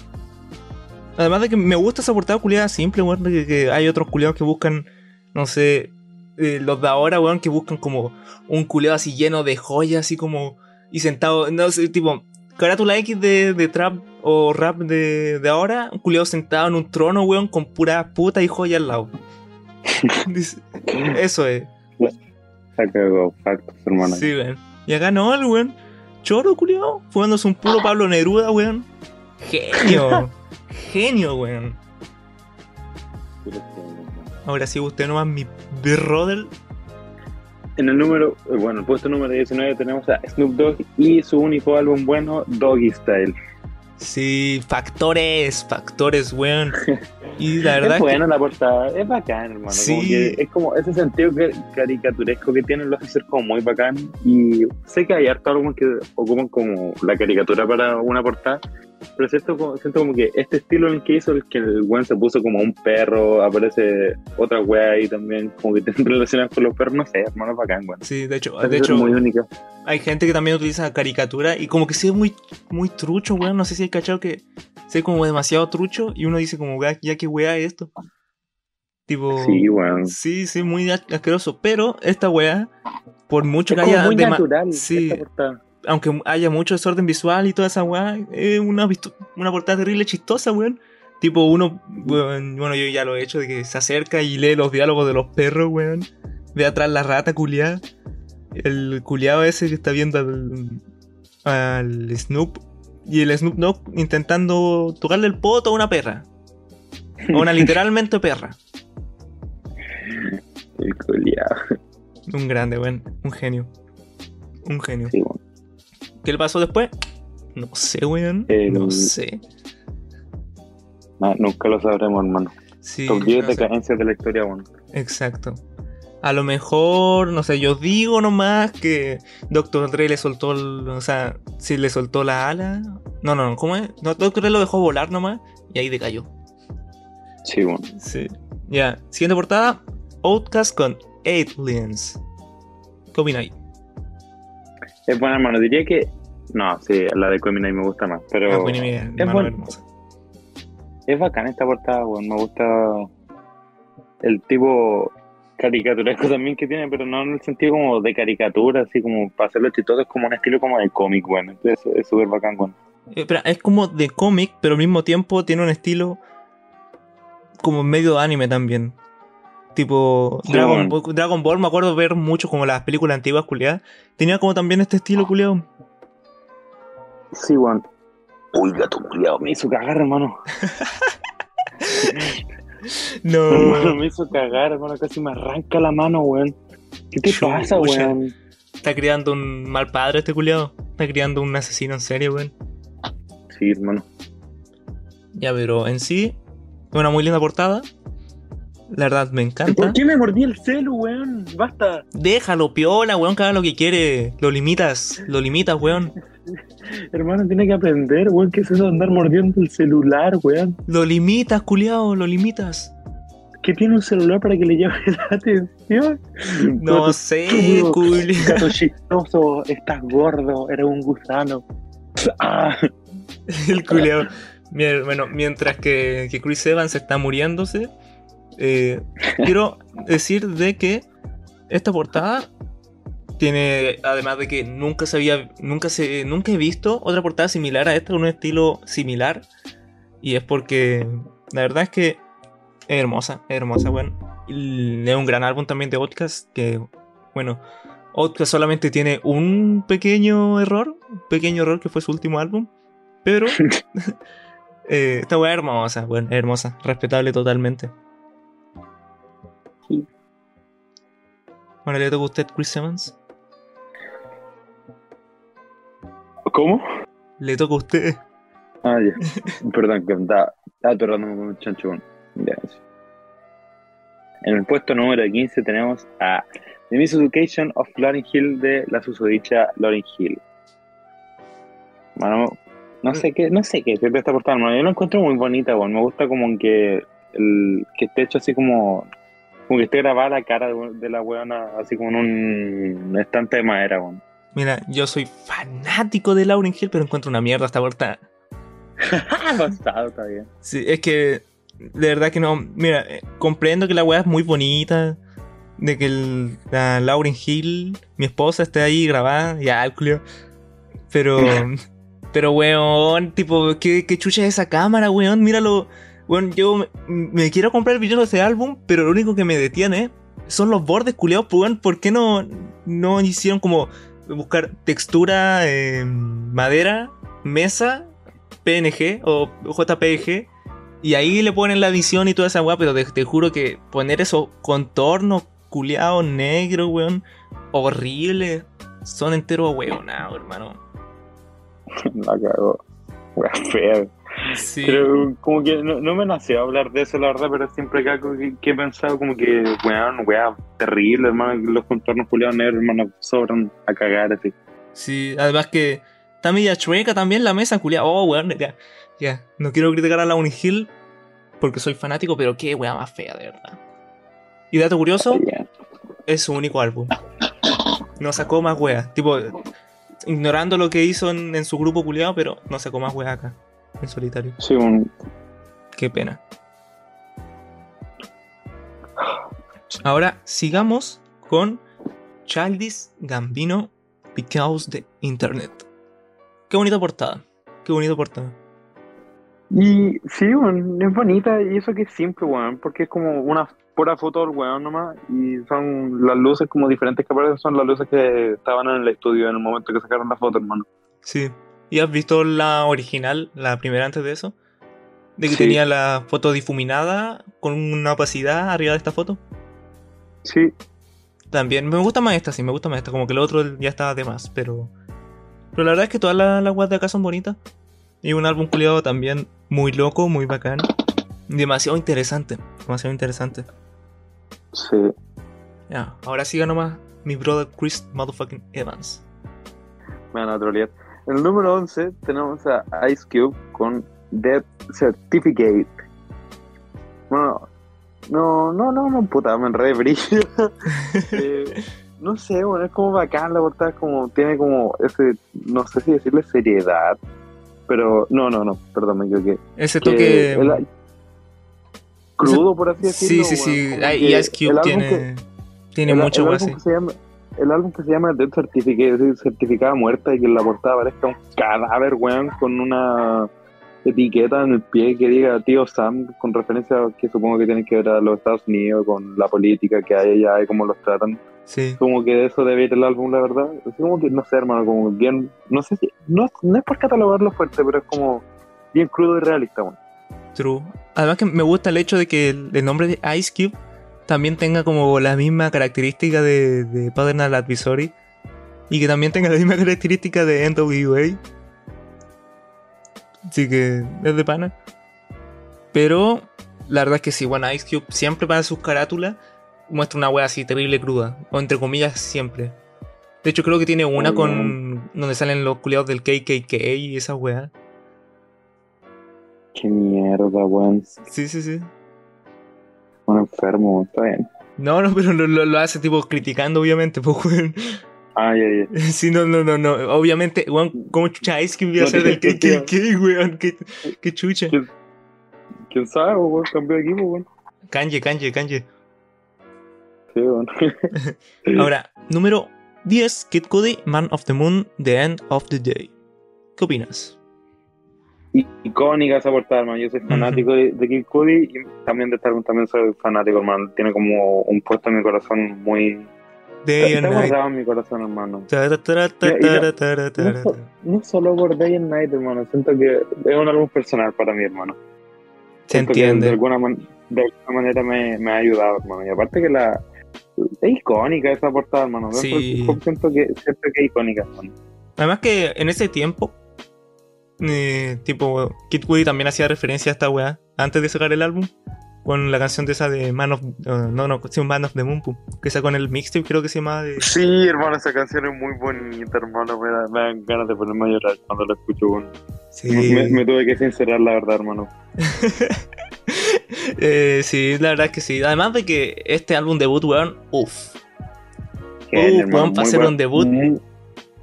Además de que me gusta esa portada culiada simple, weón, que, que hay otros culiados que buscan, no sé, eh, los de ahora, weón, que buscan como un culeado así lleno de joyas, así como. Y sentado, no sé, tipo, carátula X de, de trap o rap de, de ahora, un culeado sentado en un trono, weón, con pura puta y joya al lado. Eso es. Saca factos, hermano. Sí, weón. Y acá no, el weón. Choro, culeado, fumándose un puro Pablo Neruda, weón. Genio. Genio, weón. Ahora sí, usted nomás mi brother. En el número, bueno, el puesto número 19 tenemos a Snoop Dogg y su único álbum bueno, Doggy Style. Sí, factores, factores, weón. Y la verdad es buena que... la portada, es bacán, hermano. Sí. Como que es como ese sentido caricaturesco que tienen, lo hace ser como muy bacán. Y sé que hay harto álbumes que ocupan como la caricatura para una portada, pero siento, siento como que este estilo en el que hizo, el que el weón se puso como un perro, aparece otra wea ahí también, como que tienen relacionadas con los perros, no sé, hermano, bacán, weón. Sí, de hecho, de hecho muy única. hay gente que también utiliza caricatura y como que se ve muy, muy trucho, weón. No sé si hay cachado que se ve como demasiado trucho y uno dice como, ya que wea es esto. Tipo, sí, weón. Sí, sí, muy asqueroso. Pero esta wea, por mucho es que haya. muy natural, sí, aunque haya mucho desorden visual y toda esa weá, es una, una portada terrible chistosa, weón. Tipo, uno, weón, bueno, yo ya lo he hecho, de que se acerca y lee los diálogos de los perros, weón. Ve atrás la rata culiada. El culiado ese que está viendo al, al Snoop. Y el Snoop Dogg intentando tocarle el poto a una perra. A una literalmente perra. El culiado. Un grande, weón. Un genio. Un genio. Sí, bueno. ¿Qué le pasó después? No sé, weón. El... No sé. No, nunca lo sabremos, hermano. Sí, Top 10 no sé. decadencias de la historia, bueno. Exacto. A lo mejor, no sé, yo digo nomás que Dr. Dre le soltó, el- o sea, si le soltó la ala. No, no, no, ¿cómo es? No, Dr. Dre lo dejó volar nomás y ahí decayó. Sí, bueno. Sí. Ya, siguiente portada. Outcast con Aliens. ¿Qué opináis? Es buena, hermano. Diría que. No, sí, la de Quemini me gusta más. Pero Ah, buena es, mano buen- hermosa. es bacán esta portada, weón. Me gusta el tipo caricaturesco también que tiene, pero no en el sentido como de caricatura, así como para hacerlo chistoso, es como un estilo como de cómic, weón. Entonces es súper bacán, weón. Eh, espera, es como de cómic, pero al mismo tiempo tiene un estilo como medio anime también. Tipo, Sí, Dragon. Ball, Dragon Ball, me acuerdo ver mucho como las películas antiguas culiadas. Tenía como también este estilo culiado. Sí, weón. Uy, gato culiado, me hizo cagar, hermano. Hermano, No. me hizo cagar, hermano. Casi me arranca la mano, weón. ¿Qué te pasa, weón? Está criando un mal padre este culiado. Está criando un asesino en serie, weón. Sí, hermano. Ya, pero en sí, una muy linda portada. La verdad, me encanta. ¿Por qué me mordí el celu, weón? Basta. Déjalo, piola, weón, que haga lo que quiere. Lo limitas, lo limitas, weón. Hermano, tiene que aprender, weón, que es eso de andar mordiendo el celular, weón. Lo limitas, culiao, lo limitas. ¿Qué tiene un celular para que le llame la atención? No sé, estúpido, culiao. Gato chistoso, estás gordo, eres un gusano. Ah, El culiao. Bueno, mientras que, que Chris Evans está muriéndose, eh, quiero decir de que esta portada tiene, además de que nunca se había, nunca se, nunca he visto otra portada similar a esta con un estilo similar, y es porque la verdad es que es hermosa, es hermosa, bueno, Y es un gran álbum también de Outcast que, bueno, Outcast solamente tiene un pequeño error, un pequeño error que fue su último álbum, pero eh, esta weá es hermosa, bueno, es hermosa, respetable totalmente. Bueno, ¿le toca a usted Chris Evans? ¿Cómo? Le toca a usted. Ah, ya. Perdón, que estaba, estaba atorrándome con un sí. En el puesto número 15 tenemos a The Miss Education of Lauryn Hill de la susodicha Lauryn Hill. Bueno, no sé qué, no sé qué de esta portada. Yo la encuentro muy bonita, bueno. Me gusta como que el, que esté hecho así como como que esté grabada la cara de, de la weona así como en un estante de madera, bueno. Mira, yo soy fanático de Lauryn Hill, pero encuentro una mierda esta portada. Basado, está bien. Sí, es que de verdad que no. Mira, eh, comprendo que la weá es muy bonita. De que el, la Lauryn Hill, mi esposa, esté ahí grabada. Ya, el culio. Pero. pero, weón, tipo, ¿qué, qué chucha es esa cámara, weón? Míralo. Weón, yo me, quiero comprar el video de ese álbum, pero lo único que me detiene son los bordes culiados, pues, weón. ¿Por qué no, no hicieron como buscar textura, eh, madera, mesa, PNG o JPG? Y ahí le ponen la edición y toda esa weá, pero te, juro que poner esos contornos culiados negros, weón, horribles, son enteros weonados, hermano. La cagó. Wea fea. Sí. Pero como que no, no me nació hablar de eso, la verdad, pero siempre que, algo que, que he pensado como que, weón, wea, terrible, hermano, los contornos culiados negros, hermano, sobran a cagar, así. Sí, además que está media chueca también la mesa, culiada. Oh, weón, ya, ya. No quiero criticar a la Hill porque soy fanático, pero qué weá más fea, de verdad. Y dato curioso, es su único álbum. No sacó más weas. Tipo, ignorando lo que hizo en, en su grupo culiado, pero no sacó más weas acá, en solitario. Sí, un, Qué pena. Ahora sigamos con Childish Gambino Because the Internet. Qué bonita portada. Qué bonita portada. Y sí, weón, es bonita y eso que es simple, weón, porque es como una pura foto del weón nomás y son las luces como diferentes que aparecen, son las luces que estaban en el estudio en el momento que sacaron la foto, hermano. Sí. ¿Y has visto la original, la primera antes de eso? De que Sí. tenía la foto difuminada con una opacidad arriba de esta foto. Sí, También me gusta más esta, sí, me gusta más esta. Como que el otro ya estaba de más, pero. Pero la verdad es que todas las, las de acá son bonitas. Y un álbum culiado también muy loco, muy bacán. Demasiado interesante. Demasiado interesante. sí. Ya, ahora siga nomás mi brother Chris Motherfucking Evans. Me van a trolear. En el número 11 tenemos a Ice Cube con Death Certificate. Bueno, no, no, no, no, puta, me enredé brillo. Eh, no sé, bueno, es como bacán la portada, es como, tiene como ese, no sé si decirle seriedad, pero no, no, no, perdón, me equivoqué. Ese Que toque. el- crudo, por así Sí, decirlo. sí, sí. que Y Ice Cube tiene. que- tiene el- mucho el así. que se llama El álbum que se llama Death Certificate, certificada muerta y que en la portada aparezca un cadáver, weón, con una etiqueta en el pie que diga tío Sam, con referencia a que supongo que tiene que ver a los Estados Unidos, con la política que hay allá y cómo los tratan. Sí. Como que eso debe ir el álbum, la verdad. Es como que, no sé, hermano, como bien, no sé si, no, no es por catalogarlo fuerte, pero es como bien crudo y realista, bueno. True. Además que me gusta el hecho de que el, el nombre de Ice Cube también tenga como la misma característica de, de Paternal Advisory y que también tenga la misma característica de NWA. Así que es de pana. Pero la verdad es que sí, bueno, Ice Cube siempre para sus carátulas muestra una wea así terrible cruda. O entre comillas siempre. De hecho creo que tiene una Muy con donde salen los culiados del KKK y esa wea. Qué mierda, weón. Sí, sí, sí. Un enfermo, está bien. No, no, pero lo, lo- lo hace tipo criticando, obviamente, pues, weón. Ah, ya, ya. Sí, no, no, no, no. Obviamente, weón, ¿cómo chucha Ice Cube iba a ser del. KKK, weón? ¿Qué, qué chucha? ¿Quién, quién sabe, weón? Cambió de equipo, weón. Kanye, Kanye, Kanye. Sí, weón. Ahora, número 10, Kid Cudi, Man of the Moon, The End of the Day. ¿Qué opinas? Icónica esa portada, hermano. Yo soy fanático de, de Kid Cudi y también de este álbum también soy fanático, hermano. Tiene como un puesto en mi corazón muy... Day Está and Night. guardado en mi corazón, hermano. No- solo por Day and Night, hermano. Siento que es un álbum personal para mí, hermano. Se Siento que De entiende. alguna, man- de alguna manera me, me ha ayudado, hermano. Y aparte que la... Es icónica esa portada, hermano. Sí. Siento que, siento que es icónica, hermano. Además que en ese tiempo, eh, tipo, Kid Cudi también hacía referencia a esta weá antes de sacar el álbum. Con la canción de esa de Man of... eh, no, no, sí, Man of the Moon, que sacó en el mixtape, creo que se llamaba de... Sí, hermano, esa canción es muy bonita, hermano. Me, da- me dan ganas de ponerme a llorar cuando la escucho. weón. Sí. Me, me tuve que sincerar, la verdad, hermano. Eh, sí, la verdad es que sí. Además de que este álbum debut, weón, uff. Hermano, weón, para hacer un debut. Muy,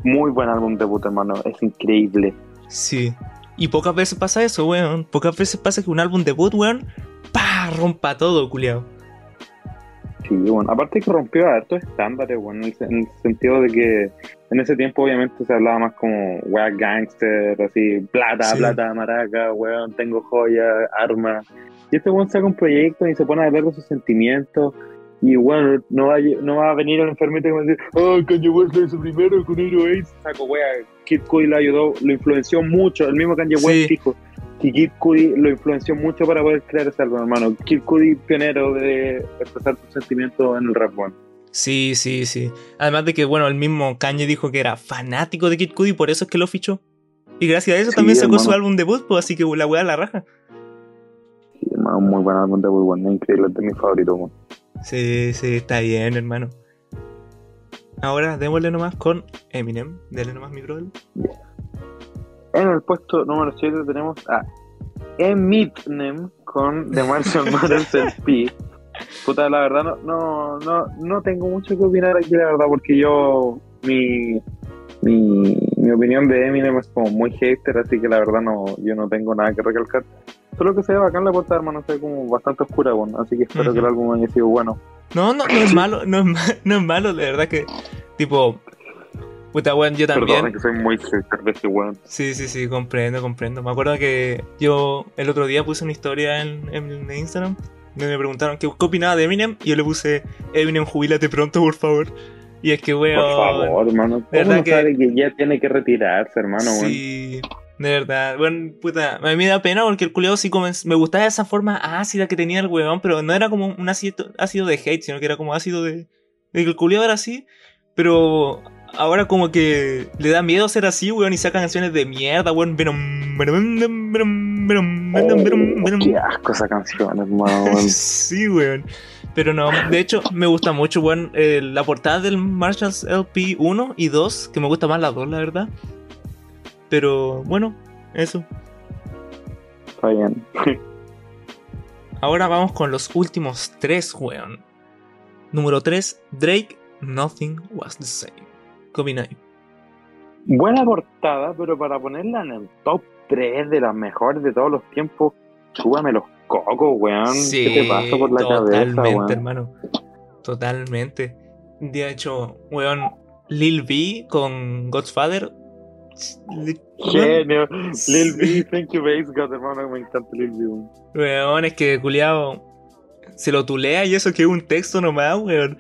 muy buen álbum debut, hermano. Es increíble. Sí. Y pocas veces pasa eso, weón. Pocas veces pasa que un álbum debut, weón, pa rompa todo, culiao. Sí, bueno. Aparte que rompió hartos estándares, bueno, en el, en el sentido de que en ese tiempo obviamente se hablaba más como weá gangster, así, plata, Sí. plata, maraca, weón, tengo joyas, armas. Y este weón saca un proyecto y se pone a hablar de sus sentimientos. Y bueno, no va, no va a venir el enfermito y va a decir, oh, Kanye West lo hizo primero con Hero Ace. Saco, wea, Kid Cudi lo ayudó, lo influenció mucho. El mismo Kanye Sí. West dijo que Kid Cudi lo influenció mucho para poder crear ese álbum, hermano. Kid Cudi, pionero de expresar sus sentimientos en el rap, weón. Sí, sí, sí. Además de que, bueno, el mismo Kanye dijo que era fanático de Kid Cudi, por eso es que lo fichó. Y gracias a eso Sí, también sacó hermano. su álbum debut, pues así que la weá la raja. Sí, hermano, muy buen álbum de muy bueno, increíble, es de mis favoritos, weón. Sí, sí, está bien, hermano. Ahora démosle nomás con Eminem. Dele nomás mi brother. En el puesto número 7 tenemos a Eminem con The Martian Matters LP. Puta, la verdad no, no, no, no tengo mucho que opinar aquí, la verdad, porque yo, mi, mi, mi opinión de Eminem es como muy hater, así que la verdad no, yo no tengo nada que recalcar. Solo que se ve bacán la portada, hermano, se ve como bastante oscura, bueno, así que espero que el álbum haya sido bueno. No, no, no es malo, no es, ma- no es malo, de verdad que, tipo, puta, weón, yo Perdón, también. que soy muy hater de este weón. Sí, sí, sí, comprendo, comprendo. Me acuerdo que yo el otro día puse una historia en, en Instagram donde me preguntaron qué, qué opinaba de Eminem y yo le puse Eminem, jubílate pronto, por favor. Y es que, weón. Por favor, hermano. ¿Cómo verdad no que- sabe que ya tiene que retirarse, hermano, weón? De verdad. Bueno, puta, a mí me da pena porque el culiao sí me gustaba esa forma ácida que tenía el weón, pero no era como un ácido, ácido de hate, sino que era como ácido de, de que el culiao era así, pero ahora como que le da miedo ser así, weón, y saca canciones de mierda, weón. Oh, qué asco esa canción, hermano. weón. Sí, weón. Pero no, de hecho, me gusta mucho, weón, eh, la portada del Marshalls LP 1 y 2, que me gusta más la 2, la verdad. Pero bueno, eso. Está bien. Ahora vamos con los últimos tres, weón. Número 3, Drake, Nothing Was the Same. ¿Qué opináis? Buena portada, pero para ponerla en el top 3 de las mejores de todos los tiempos, súbame los cocos, weón. ¿Qué te pasa por la cabeza, totalmente, weón? hermano. Totalmente. De hecho, weón, Lil B con Godfather. Genio. Lil B, thank you, Base God, hermano, me encanta Lil B. weón. Weón, es que culiao se lo tulea y eso que es un texto nomás, weón.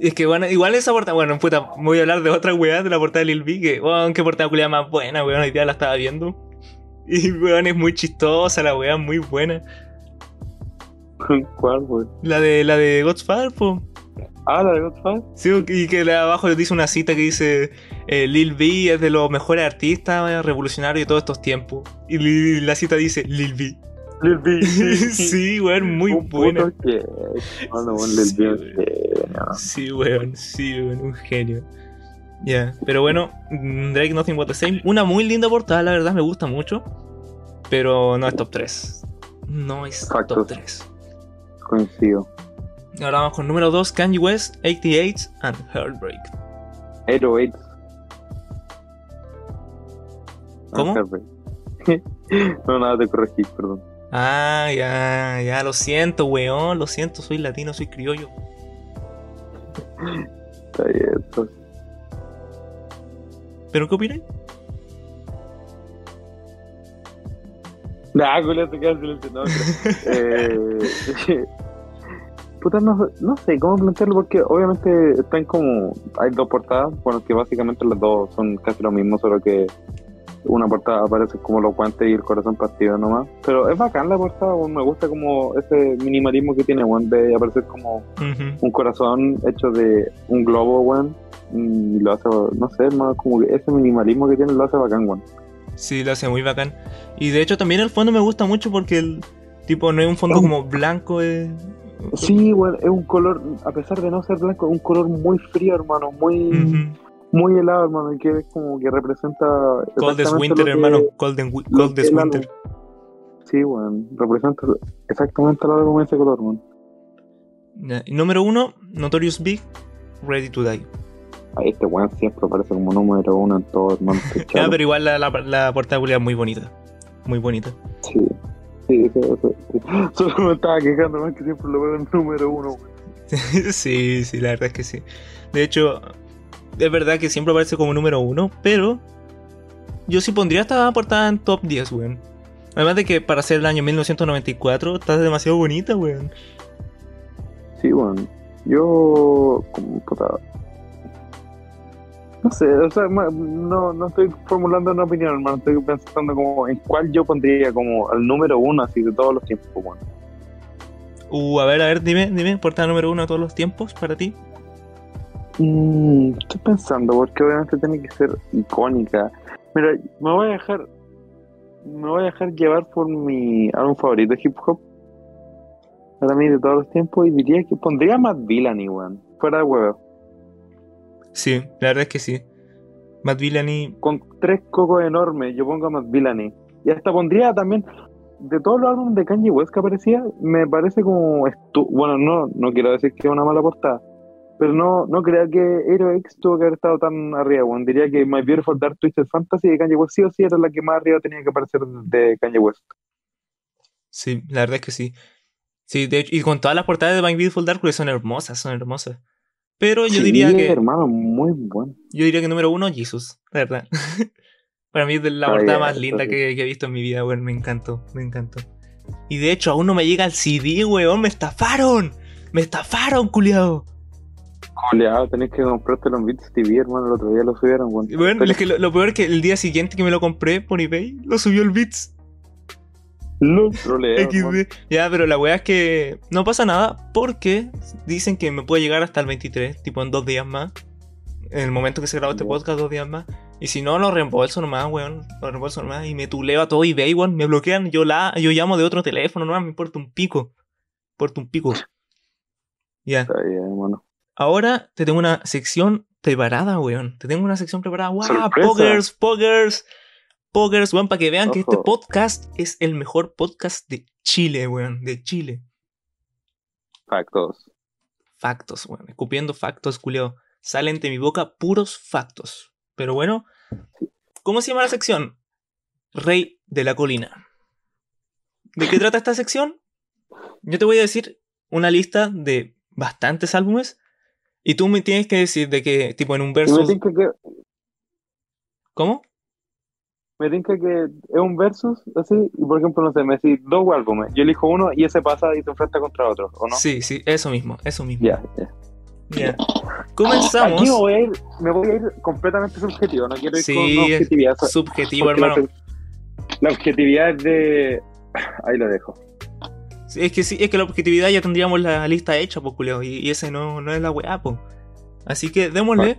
Es que bueno, igual esa portada, bueno, puta, voy a hablar de otra weá de la portada de Lil B, que, weón, qué portada culiada más buena, weón, hoy día la estaba viendo. Y weón, es muy chistosa, la weá, muy buena. ¿Cuál, weón? La de la de Godfather, po. Ah, la de Godfather. Sí, y que abajo dice una cita que dice eh, Lil B es de los mejores artistas revolucionarios de todos estos tiempos. Y la cita dice Lil B. Lil B. sí, weón, muy Un weón, Lil Sí, B weón. Sí, weón, sí, weón, un genio. Ya, pero bueno, mm, Drake Nothing But The Same. Una muy linda portada, la verdad, me gusta mucho. Pero no es top 3. No es top Factos. 3. Coincido. Ahora vamos con número 2, Kanye West, 88 and Heartbreak. 808. ¿Cómo? Ah, no, nada, te corregí, perdón. Ah, ya, ya, lo siento, weón, lo siento, soy latino, soy criollo. Está bien. ¿Pero qué opináis? Nah, quedas silencio. No, pero, eh, puta, no, no sé cómo plantearlo porque obviamente están como. Hay dos portadas, bueno, que básicamente las dos son casi lo mismo, solo que una portada aparece como los guantes y el corazón partido nomás. Pero es bacán la portada, me gusta como ese minimalismo que tiene, weón, de aparecer como un corazón hecho de un globo, weón. Y lo hace, no sé, más como que ese minimalismo que tiene lo hace bacán, weón. Sí, lo hace muy bacán. Y de hecho también el fondo me gusta mucho porque el tipo no es un fondo Oh. como blanco. eh. Sí, weón, es un color, a pesar de no ser blanco, es un color muy frío, hermano, muy, muy helado, hermano, y que es como que representa. Cold as exactamente Winter, que- hermano. Cold, and wi- lo cold que as el Winter. Sí, weón, representa exactamente lo como ese color, y número uno, Notorious Big, Ready to Die. Ay, este weón siempre aparece como número uno en todo, hermano. chalo. pero igual la, la, la portada es muy bonita. Muy bonita. Sí, sí, sí. Solo me estaba quejando, más que siempre lo veo en número uno, sí, sí, la verdad es que sí. De hecho, es verdad que siempre aparece como número uno, pero yo sí pondría esta portada en top 10, weón. Además de que para ser el año 1994 está demasiado bonita, weón. Sí, weón. Yo, como puta. No sé, o sea, no, no estoy formulando una opinión, hermano. Estoy pensando como en cuál yo pondría como al número uno así de todos los tiempos, weón. Uh, a ver, a ver, dime, dime, portada número uno de todos los tiempos para ti. Mm, estoy pensando, porque obviamente tiene que ser icónica. Mira, me voy a dejar. Me voy a dejar llevar por mi álbum favorito de hip hop. Para mí de todos los tiempos. Y diría que pondría Matt Villani, weón. Fuera de huevo. Sí, la verdad es que sí. Matt Villani, Con tres cocos enormes, yo pongo a Matt Villani. Y hasta pondría también. De todos los álbumes de Kanye West que aparecía, me parece como. estu- Bueno, no, no quiero decir que es una mala portada. Pero no, no creo que Hero X tuvo que haber estado tan arriba, weón. Diría que My Beautiful Dark Twisted Fantasy de Kanye West sí o sí era la que más arriba tenía que aparecer de Kanye West. sí, la verdad es que sí. Sí, de hecho, y con todas las portadas de My Beautiful Dark Twisted son hermosas, son hermosas. Pero yo Sí, diría que. hermano, muy bueno. Yo diría que número uno, Jesus, la verdad. Para mí es la Está portada más linda que, que he visto en mi vida, weón. Me encantó, me encantó. Y de hecho, aún no me llega el CD, weón. ¡Me estafaron! ¡Me estafaron, culiao! Juliado, tenés que comprarte los Beats TV, hermano. El otro día lo subieron, weón. Bueno, es que lo, lo peor es que el día siguiente que me lo compré por eBay, lo subió el Beats. Lo troleo. Ya, pero la weá es que no pasa nada porque dicen que me puede llegar hasta el 23, tipo en dos días más. En el momento que se grabó este podcast, dos días más. Y si no, lo reembolso nomás, weón. Lo reembolso nomás. Y me tuleo a todo eBay, weón. Me bloquean. Yo, la, yo llamo de otro teléfono nomás. Me importa un pico. Me importa un pico. Ya. Está bien, hermano. Ahora te tengo una sección preparada, weón. Te tengo una sección preparada. ¡Wow! ¡Sorpresa! Pokers, pokers, pokers, weón, para que vean que este podcast es el mejor podcast de Chile, weón. De Chile. Factos. Factos, weón. Escupiendo factos, culeo. Salen de mi boca puros factos. Pero bueno, ¿cómo se llama la sección? Rey de la colina. ¿De qué trata esta sección? Yo te voy a decir una lista de bastantes álbumes. Y tú me tienes que decir de que, tipo, en un verso. ¿Cómo? Me tinca que es un versus, así, y por ejemplo, no sé, me decís dos álbumes, yo elijo uno y ese pasa y se enfrenta contra otro, ¿o no? Sí, sí, eso mismo, eso mismo. Ya, ya. Ya. Comenzamos. Aquí me voy, a ir, me voy a ir completamente subjetivo, no quiero ir Sí, con una objetividad. Subjetivo, porque hermano. La, la objetividad es de... Ahí lo dejo. Sí, Es que sí, es que la objetividad ya tendríamos la lista hecha, pues, culeo, y, y ese no, no es la weá, pues. Así que démosle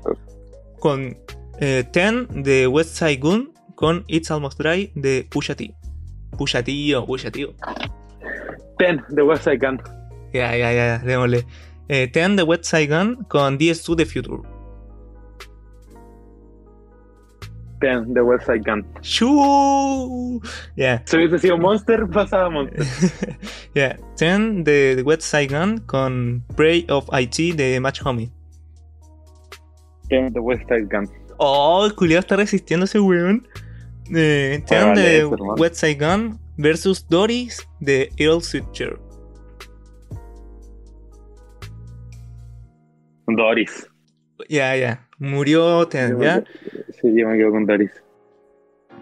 con eh, Ten de West Side Gun con It's Almost Dry de Pusha T. Pusha T o Pusha T. Ten, de West Side Gun. Ya, ya, ya, démosle. Eh, Ten de West Side Gun con DS2 de Future. Ten, de West Side Gun. Shoo. Ya, Si hubiese sido Monster, pasaba Monster. ya. Ten de, de West Side Gun con Prey of IT de Match Homie. Ten, de West Side Gun. Oh, el culiao está resistiendo ese weón. Eh, vale de hermano. West Side Gun versus Doris de Earl Switcher. Doris. Ya, ya. Murió Ten, ¿ya? Sí, yo me quedo con Doris.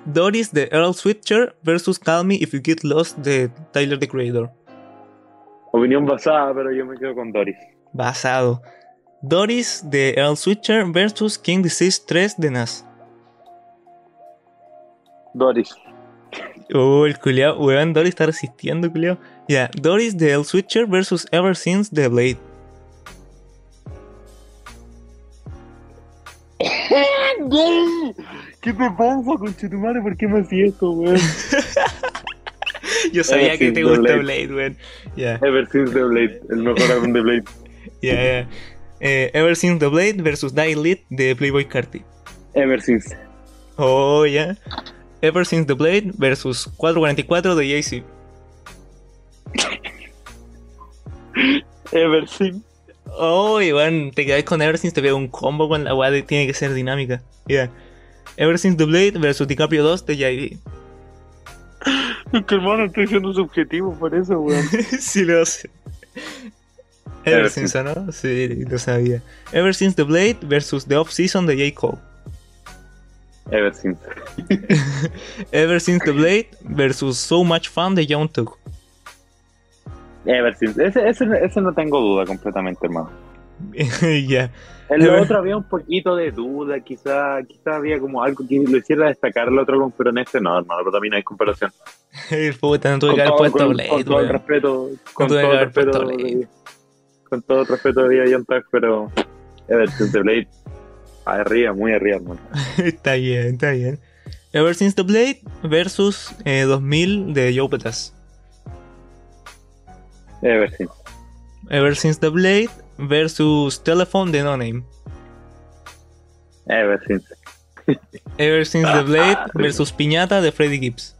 Doris de Earl Switcher versus Call Me If You Get Lost de Tyler the Creator. Opinión basada, pero yo me quedo con Doris. Basado. Doris de Earl Switcher versus King Disease 3 de Nas. Doris. Oh, el culiao, weón, Doris está resistiendo, culiao. Ya, Doris de Earl Switcher versus Ever Since de Blade. ¿Qué te pasa, conchetumare? ¿Por qué me hacías esto, weón? Yo sabía Ever que te the gusta Blade. Blade, weón. Ya, Ever Since the Blade, el mejor álbum de Blade. ya, ya. Eh, Ever Since the Blade versus Die Lit de Playboy Carti. Ever Since. Oh, ya. Ever Since the Blade versus 444 de Jay-Z. Ever Since. Oh, weón, te quedáis con Ever Since, te pega un combo con la weá tiene que ser dinámica. Ya. Ever Since the Blade versus DiCaprio 2 de JD. Es que hermano, estoy siendo subjetivo por eso, weón. sí, lo sé. Ever, Ever Since, ¿no? Sí, lo sabía. Ever Since the Blade versus The Off Season de J. Cole. Ever Since. Ever Since the Blade versus So Much Fun de Young Tug. Ever Since. Ese, ese, ese no tengo duda completamente, hermano. ya. En lo Ever- otro había un poquito de duda, quizá, quizá había como algo que lo hiciera destacar el otro, pero en este no, hermano, pero también hay comparación. Puta, no tuve que haber puesto con- Blade, con todo el respeto, con todo el respeto, con todo el respeto de John Tag, pero Ever Since the Blade, arriba, muy arriba, hermano. está bien, está bien. Ever Since the Blade versus eh, 2000 de Joe Petas. Ever Since. Ever Since the Blade versus Telephone de No Name. Ever Since. Ever Since the Blade versus Piñata de Freddie Gibbs.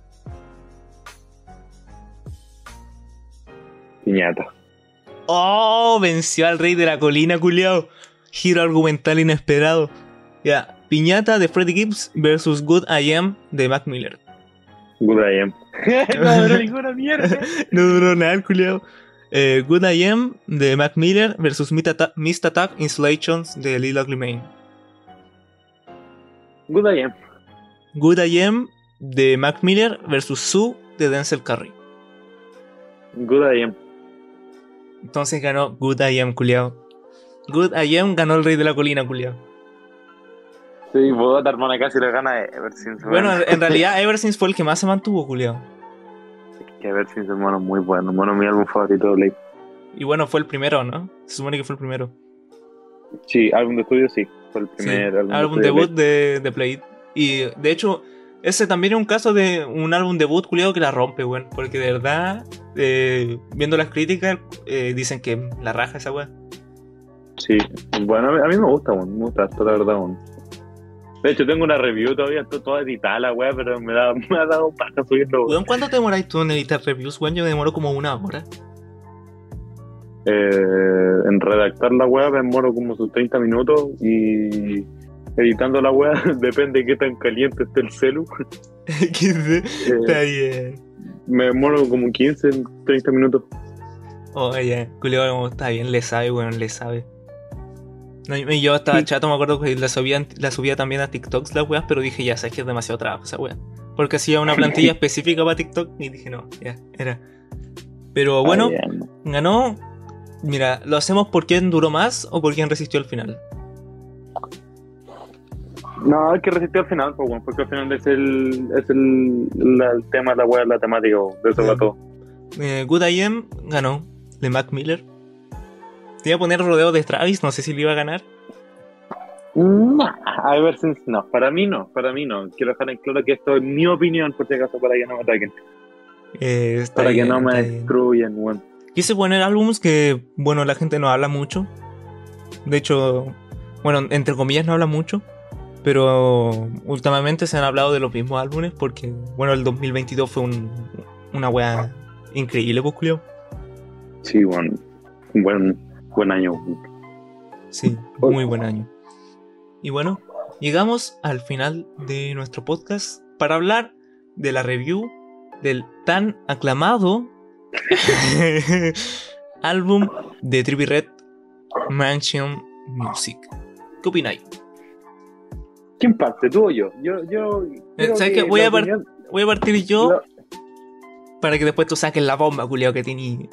Piñata. Oh, venció al rey de la colina, culiao. Giro argumental inesperado. Ya, Piñata de Freddie Gibbs versus Good I Am de Mac Miller. Good I am. no, pero ninguna mierda. No duró nada, culiao. Eh, Good I Am de Mac Miller versus Mist Atta- Mist Attack Installations de Lil Ugly Mane. Good I am. Good I Am de Mac Miller versus Sue de Denzel Curry. Good I am. Entonces ganó Good I Am, culiao. Good I Am ganó el rey de la colina, culiao. Sí, hermana, casi le gana a Ever Since. Bueno, en realidad Ever Since fue el que más se mantuvo, culiao. que Ever Since, hermano, muy bueno. Bueno, mi álbum favorito de Blade. Y bueno, fue el primero, ¿no? Se supone que fue el primero. Sí, álbum de estudio, sí. Fue el Sí, primer álbum, álbum de estudio debut de, de Blade. Y de hecho, ese también es un caso de un álbum debut culiado que la rompe, weón. Porque de verdad, eh, viendo las críticas, eh, dicen que la raja esa weón. Sí, bueno, a mí, me gusta. Me gusta esto, la verdad, weón. De hecho, tengo una review todavía, esto toda editada, la weá, pero me, da, me ha dado paja subirlo. weón. ¿cuánto te demoráis tú en editar reviews, weón? Yo me demoro como una hora. Eh, en redactar la weá me demoro como sus 30 minutos y editando la weá depende de qué tan caliente esté el celu. Eh, Está bien. me demoro como 15, 30 minutos. Oye, culiado, está bien, le sabe, weón, le sabe. No, y yo estaba chato, me acuerdo que la subía, la subía también a TikToks las weas, pero dije, ya sabes que es demasiado trabajo esa wea. Porque hacía una plantilla específica para TikTok y dije, no, ya, era. Pero bueno, Bien. ganó. Mira, ¿lo hacemos por quién duró más o por quién resistió al final? No, hay que resistir al final, pues, bueno, porque al final es el, es el, la- el tema de la web, la temática, de eso va todo. Eh, Good IM ganó de Mac Miller. Te iba a poner rodeo de Travis, no sé si le iba a ganar. Nah, a ver, no, para mí no, para mí no. Quiero dejar en claro que esto es mi opinión, por si acaso, para que no me ataquen. Eh, Para que no me destruyan, bueno. Quise poner álbumes que, bueno, la gente no habla mucho. De hecho, bueno, entre comillas no habla mucho. Pero últimamente se han hablado de los mismos álbumes porque, bueno, el 2022 fue un- una wea increíble, pues. Sí, bueno, buen, buen año. Sí, muy buen año. Y bueno, llegamos al final de nuestro podcast para hablar de la review del tan aclamado álbum de Trippie Red Mansion Music. ¿Qué opináis? ¿Quién parte, tú o yo? Yo, yo. creo ¿sabes que qué? Voy a opinión- Voy a partir yo para que después tú saques la bomba, culiao, que tení.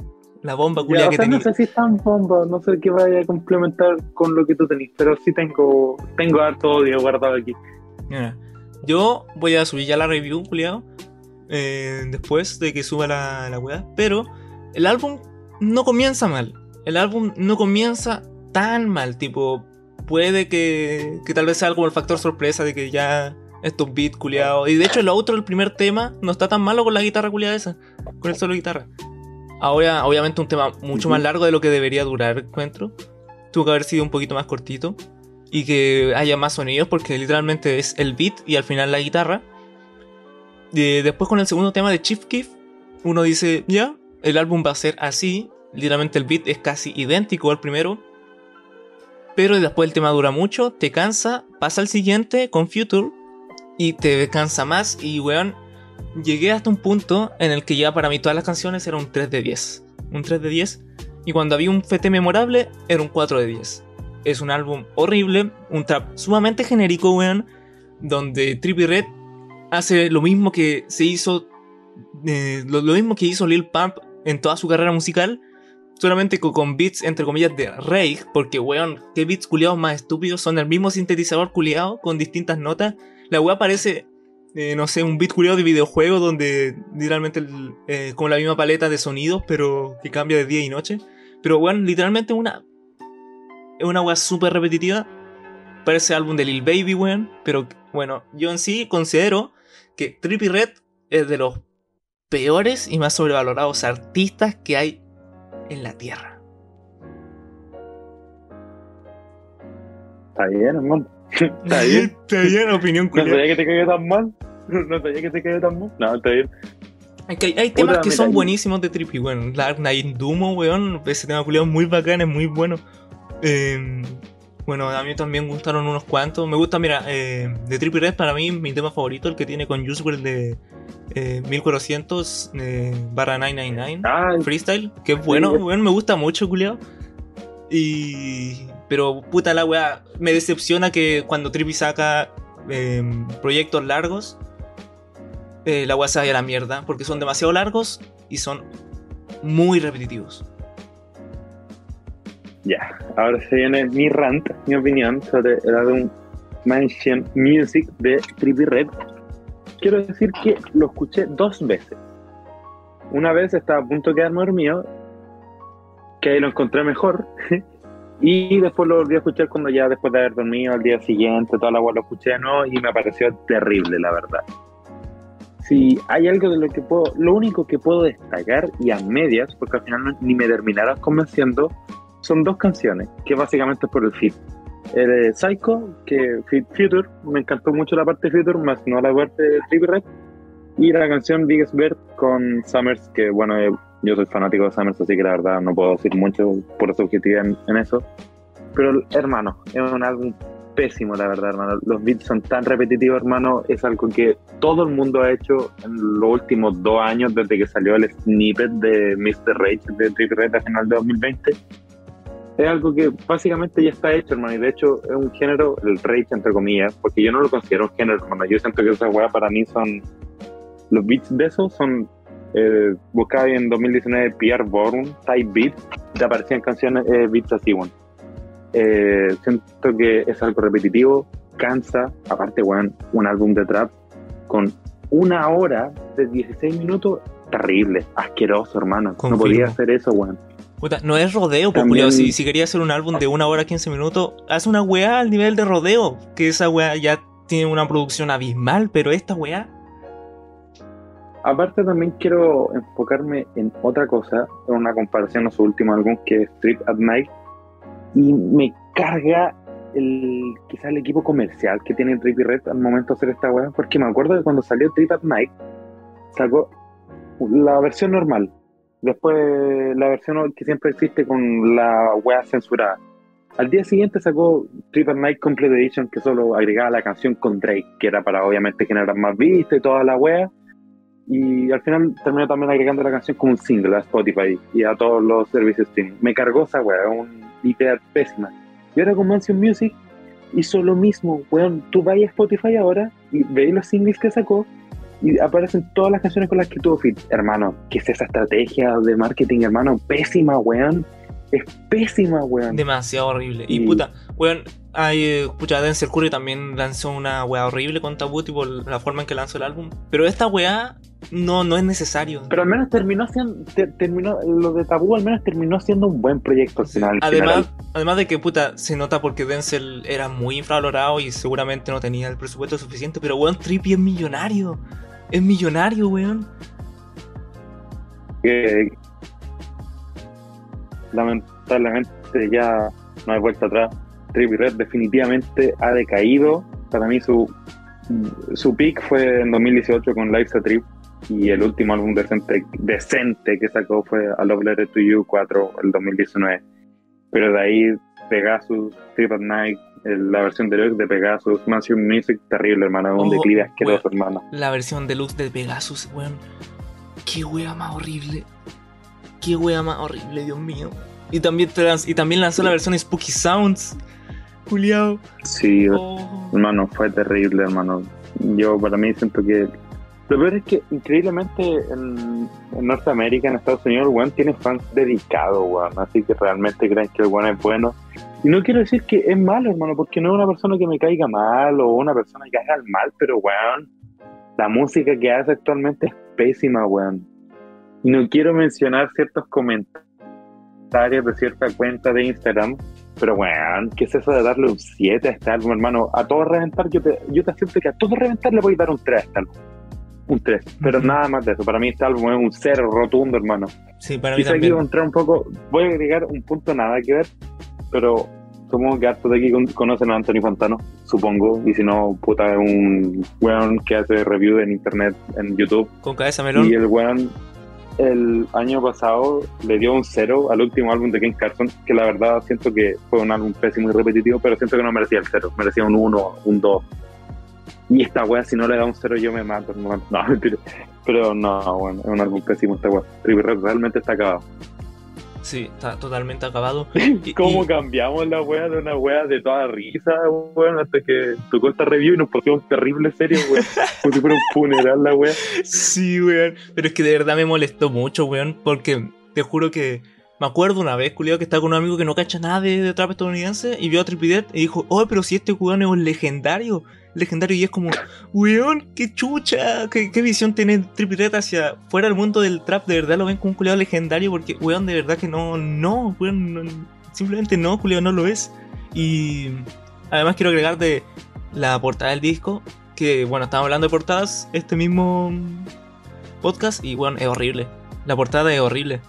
La bomba, Ya, o que sea, no sé si es tan bomba, no sé qué vaya a complementar con lo que tú tenés, pero sí tengo, tengo harto odio guardado aquí. Mira, yo voy a subir ya la review, culiao, eh, después de que suba la, la weá. Pero el álbum no comienza mal. El álbum no comienza tan mal. Tipo, puede que, que tal vez sea algo el factor sorpresa de que ya estos beats culiados. Y de hecho, el otro, el primer tema, no está tan malo con la guitarra culiada esa. Con el solo guitarra. Ahora, obviamente, un tema mucho más largo de lo que debería durar, encuentro. Tuvo que haber sido un poquito más cortito. Y que haya más sonidos, porque literalmente es el beat y al final la guitarra. Después, con el segundo tema de Chief Keef, uno dice: Ya, el álbum va a ser así. Literalmente, el beat es casi idéntico al primero. Pero después el tema dura mucho, te cansa, pasa al siguiente con Future y te cansa más. Y weón, llegué hasta un punto en el que ya para mí todas las canciones eran un 3 de 10. Un 3 de 10. Y cuando había un FT memorable, era un 4 de 10. Es un álbum horrible, un trap sumamente genérico, weón. Donde Trippie Red hace lo mismo que se hizo. eh, lo, mismo que hizo Lil Pump en toda su carrera musical. Solamente co- con, beats entre comillas de rave. Porque, weón, qué beats culiados más estúpidos. Son el mismo sintetizador culiado con distintas notas. La weá parece eh, no sé, un beat culiado de videojuego donde literalmente eh, con la misma paleta de sonidos, pero que cambia de día y noche. Pero bueno, literalmente una. Es una weá súper repetitiva. Parece álbum de Lil Baby, weón. Pero bueno, yo en sí considero que Trippie Red es de los peores y más sobrevalorados artistas que hay en la tierra. Está bien, hermano. Está bien. Está bien, opinión No culiada. sabía que te cayó tan mal. No sabía que te cayó tan mal. No, está bien. Es que hay, hay temas Puta, que son buenísimos de Trippy, weón. Dark Knight Dumo, weón. Ese tema culiado es muy bacán, es muy bueno. Eh, bueno, a mí también gustaron unos cuantos. Me gusta, mira, eh, de Trippy Red para mí mi tema favorito, el que tiene con Juice WRLD de eh, 1400 eh, barra 999 Ah, Freestyle, que es bueno, Sí. weón, me gusta mucho, culiado. Y. Pero puta la weá, me decepciona que cuando Trippy saca eh, proyectos largos, eh, la weá se vaya a la mierda, porque son demasiado largos y son muy repetitivos. ya. Ahora se viene mi rant, mi opinión sobre el álbum Mansion Music de Trippie Red. Quiero decir que lo escuché dos veces. Una vez estaba a punto de quedarme dormido, que ahí lo encontré mejor. Y después lo volví a escuchar cuando ya después de haber dormido al día siguiente, toda la agua lo escuché de nuevo y me pareció terrible, la verdad. Si hay algo de lo que puedo, lo único que puedo destacar y a medias, porque al final ni me terminaron convenciendo, son dos canciones, que básicamente es por el fit. El de Psycho, que fit Future, me encantó mucho la parte Future, más no la parte de Red. Y la canción Biggest Bird con Summers, que bueno, eh, yo soy fanático de Summers, así que la verdad no puedo decir mucho por subjetividad en, en eso. Pero hermano, es un álbum pésimo, la verdad, hermano. Los beats son tan repetitivos, hermano. Es algo que todo el mundo ha hecho en los últimos dos años, desde que salió el snippet de Mr. Rage de Trippie Red a final de 2020. Es algo que básicamente ya está hecho, hermano. Y de hecho es un género, el Rage entre comillas, porque yo no lo considero un género, hermano. Yo siento que esas weas para mí son los beats de esos son. Eh, buscaba en 2019 Pierre Bourne, Type Beat, te aparecían canciones, eh, beats así, bueno. Eh, siento que es algo repetitivo, cansa. Aparte, weón, un álbum de trap con una hora de 16 minutos, terrible, asqueroso, hermano. No podía hacer eso, weón. Puta, no es rodeo, pues, También-. Si, si quería hacer un álbum de una hora 15 minutos, haz una weá al nivel de rodeo. Que esa weá ya tiene una producción abismal, pero esta weá. Aparte también quiero enfocarme en otra cosa, en una comparación a su último álbum que es Trip at Night, y me carga el quizás el equipo comercial que tiene Trippie Red al momento de hacer esta weá, porque me acuerdo que cuando salió Trip at Night, sacó la versión normal, después la versión que siempre existe con la weá censurada. Al día siguiente sacó Trip at Night Complete Edition, que solo agregaba la canción con Drake, que era para obviamente generar más vistas y toda la wea. Y al final terminó también agregando la canción como un single a Spotify y a todos los servicios streaming. Me cargó esa wea, un idea pésima. Y ahora con Mansion Music hizo lo mismo, weón. Tú vas a Spotify ahora y veis los singles que sacó y aparecen todas las canciones con las que tuvo fit. Hermano, ¿qué es esa estrategia de marketing, hermano? Pésima, weón. Es pésima, weón. Demasiado horrible. Y Y- puta, weón, hay, eh, pucha, Denzel Curry también lanzó una weá horrible con Tabú, tipo la forma en que lanzó el álbum. Pero esta weá no, no es necesario. Pero al menos terminó siendo, te- terminó, lo de Tabú al menos terminó siendo un buen proyecto al final. al Además, además de que puta, se nota porque Denzel era muy infravalorado y seguramente no tenía el presupuesto suficiente, pero weón, Trippy es millonario. Es millonario, weón. que lamentablemente ya no hay vuelta atrás. Trippie Red definitivamente ha decaído. Para mí su, su peak fue en 2018 con Life's a Trip y el último álbum decente, decente que sacó fue A Love Letter to You 4 el 2019. Pero de ahí Pegasus, Trip at Night, la versión de Deluxe de Pegasus, Mansion Music, terrible hermano, un Oh, declive asqueroso bueno. hermano. La versión deluxe de Pegasus, weón. Qué wea más horrible. Qué wea más horrible, Dios mío. Y también, trans- y también lanzó la versión Spooky Sounds. Juliado. Sí, Oh. Hermano, fue terrible, hermano. Yo para mí siento que... Lo peor es que increíblemente en, en Norteamérica, en Estados Unidos, el weón tiene fans dedicados, weón. Así que realmente creen que el weón es bueno. Y no quiero decir que es malo, hermano, porque no es una persona que me caiga mal o una persona que haga el mal, pero weón, la música que hace actualmente es pésima, weón. Y no quiero mencionar ciertos comentarios de cierta cuenta de Instagram pero weón, ¿qué es eso de darle un 7 a este álbum, hermano? A todo reventar, yo te, yo te acepto que a todo reventar le voy a dar un 3 a este álbum. Un 3. Pero nada más de eso. Para mí este álbum es un 0 rotundo, hermano. Sí, para mí Quizá aquí también. voy a entrar un poco, voy a agregar un punto nada que ver, pero supongo que hartos de aquí con- conocen a Anthony Fantano, supongo, y si no, puta, es un weón que hace review en internet, en YouTube, Con cabeza melón. y el weón el año pasado le dio un cero al último álbum de Ken Carson, que la verdad siento que fue un álbum pésimo y repetitivo, pero siento que no merecía el cero, merecía un 1, un 2. Y esta weá, si no le da un cero, yo me mato. No, mentira. Pero no, bueno, es un álbum pésimo esta weá. Trippie realmente está acabado. Sí, está totalmente acabado. Y- ¿Cómo y- cambiamos la weá de una weá de toda risa, weón? Hasta que tocó esta review y nos pusimos terrible serio, weón. Como si fuera un funeral la weá. Sí, weón. Pero es que de verdad me molestó mucho, weón. Porque te juro que me acuerdo una vez, culiado, que estaba con un amigo que no cacha nada de, de trap estadounidense y vio a Trippie Dead y dijo, oh, pero si este weón es un legendario. Legendario y es como, weón, qué chucha, qué, qué visión tiene Dead hacia fuera del mundo del trap. De verdad lo ven como un culiado legendario porque, weón, de verdad que no, no, weón, no- simplemente no, culiado, no lo es. Y además quiero agregar de la portada del disco, que bueno, estamos hablando de portadas este mismo podcast y bueno, es horrible. La portada es horrible.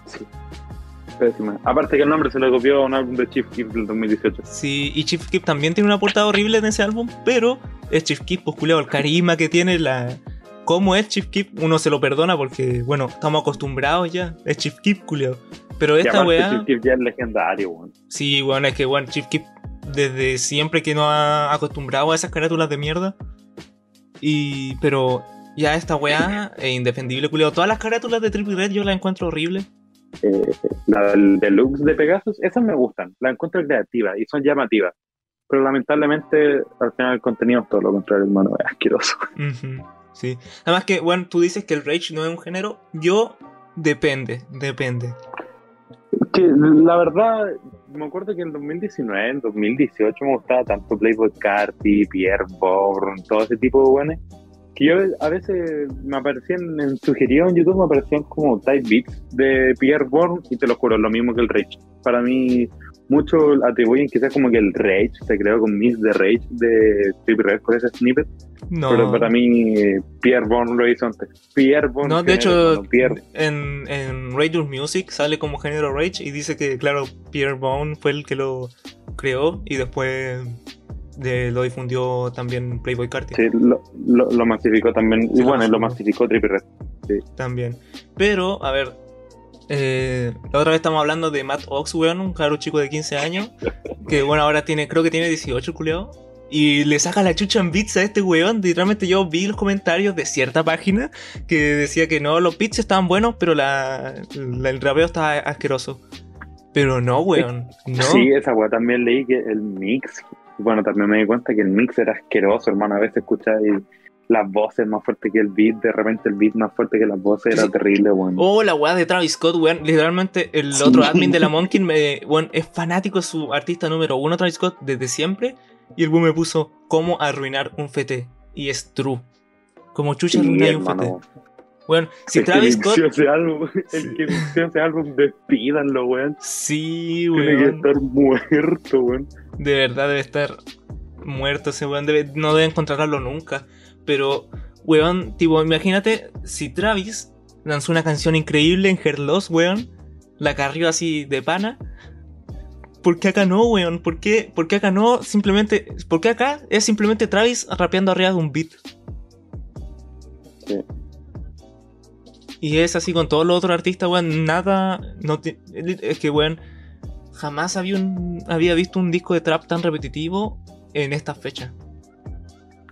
Pésima. Aparte que el nombre se lo copió a un álbum de Chief Keef del 2018. Sí, y Chief Keef también tiene una portada horrible en ese álbum, pero es Chief Keef, pues culiao, el carisma que tiene, la... Cómo es Chief Keef, uno se lo perdona porque, bueno, estamos acostumbrados ya. Es Chief Keef, culiao. Pero esta weá... Chief Keef ya es legendario, weón. Sí, bueno, es que bueno, Chief Keef desde siempre que nos ha acostumbrado a esas carátulas de mierda. Y. pero ya esta weá es indefendible, culiao. Todas las carátulas de Trippie Red yo las encuentro horribles. Eh, la del deluxe de Pegasus, esas me gustan. Las encuentro creativas y son llamativas. Pero lamentablemente, al final el contenido es todo lo contrario, hermano. Es asqueroso. Ujú. Sí. Además que, bueno, tú dices que el rage no es un género. Yo, depende, depende. Que la verdad, me acuerdo que en 2019, en 2018 me gustaba tanto Playboy Carti, Pierre Bourne, todo ese tipo de buenos. Que yo a veces me aparecían, en, sugerido en YouTube, me aparecían como type beats de Pierre Bourne y te lo juro, lo mismo que el Rage. Para mí, muchos atribuyen quizás como que el Rage se creó con Miss de Rage de Trippie Red con ese snippet. No. Pero para mí, Pierre Bourne lo hizo antes. Pierre Bourne. No, de hecho, Pierre. en, en Radio Music sale como género Rage y dice que, claro, Pierre Bourne fue el que lo creó y después de, lo difundió también Playboy Carti. Sí, lo, lo, lo masificó también. Y bueno, lo masificó. Trippie Red. Sí. También. Pero, a ver, eh, la otra vez estamos hablando de Matt Ox, weón, un caro chico de 15 años, que bueno, ahora tiene, creo que tiene 18 el culiao. Y le saca la chucha en beats a este weón. Literalmente yo vi los comentarios de cierta página que decía que no, los beats estaban buenos, pero la, el rapeo estaba asqueroso. Pero no, weón. Sí, esa weá también leí que el mix. Bueno, también me di cuenta que el mix era asqueroso, hermano. A veces escucháis las voces más fuertes que el beat, de repente el beat más fuerte que las voces, era terrible, weón. Oh, la weá de Travis Scott, weón. Literalmente, el Sí. otro admin de la Monkey me, weón, es fanático de su artista número uno, Travis Scott, desde siempre. Y el boom me puso cómo arruinar un FT. Y es true. Como chucha Sí, arruinar un FT. hermano. Weón, si el Travis Scott. ese álbum, Sí. el que mixó ese álbum, despídanlo, weón. Sí, Tiene que weón. estar muerto, weón. De verdad debe estar muerto ese weón. Debe, no debe encontrarlo nunca. Pero, weón, tipo, imagínate si Travis lanzó una canción increíble en Her Loss, weón. La carrió así de pana. ¿Por qué acá no, weón? ¿Por qué, por qué acá no? Simplemente. ¿Por qué acá es simplemente Travis rapeando arriba de un beat? Sí. Y es así con todos los otros artistas, weón. Nada. No es que, weón. Jamás había, un, había visto un disco de trap tan repetitivo en estas fechas.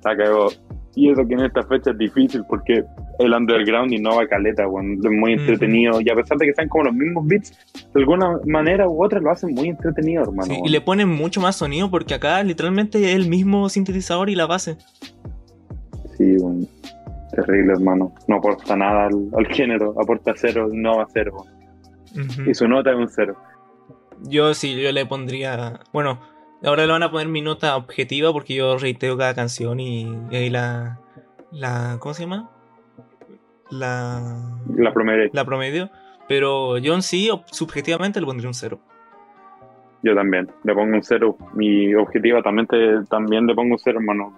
La cagó. Y eso que en esta fecha es difícil porque el underground innova caleta, weón. Es muy entretenido. Y a pesar de que sean como los mismos beats, de alguna manera u otra lo hacen muy entretenido, hermano. Sí, y le ponen mucho más sonido porque acá literalmente es el mismo sintetizador y la base. Sí, weón. Terrible, hermano. No aporta nada al, al género. Aporta cero, no va a cero. Y su nota es un cero. Yo sí, yo le pondría. Bueno, ahora le van a poner mi nota objetiva porque yo reiteo cada canción y, y ahí la. la ¿Cómo se llama? La. La promedio. La promedio. Pero yo en sí, subjetivamente, le pondría un cero. Yo también. Le pongo un cero. Mi objetiva también, te- también le pongo un cero, hermano.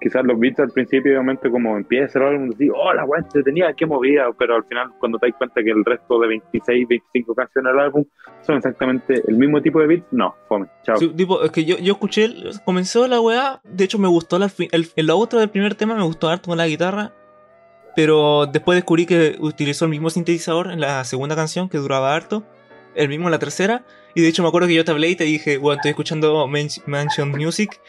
Quizás los beats al principio, obviamente, como empieza el álbum, decís, oh, la weá entretenida, qué movida, pero al final, cuando te das cuenta que el resto de 26, 25 canciones del álbum son exactamente el mismo tipo de beats, no, fome, chao. Sí, tipo, es que yo, yo escuché, comenzó la weá, de hecho me gustó la, el, el outro del primer tema, me gustó harto con la guitarra, pero después descubrí que utilizó el mismo sintetizador en la segunda canción, que duraba harto, el mismo en la tercera, y de hecho me acuerdo que yo te hablé y te dije, bueno, estoy escuchando Man- Mansion Music,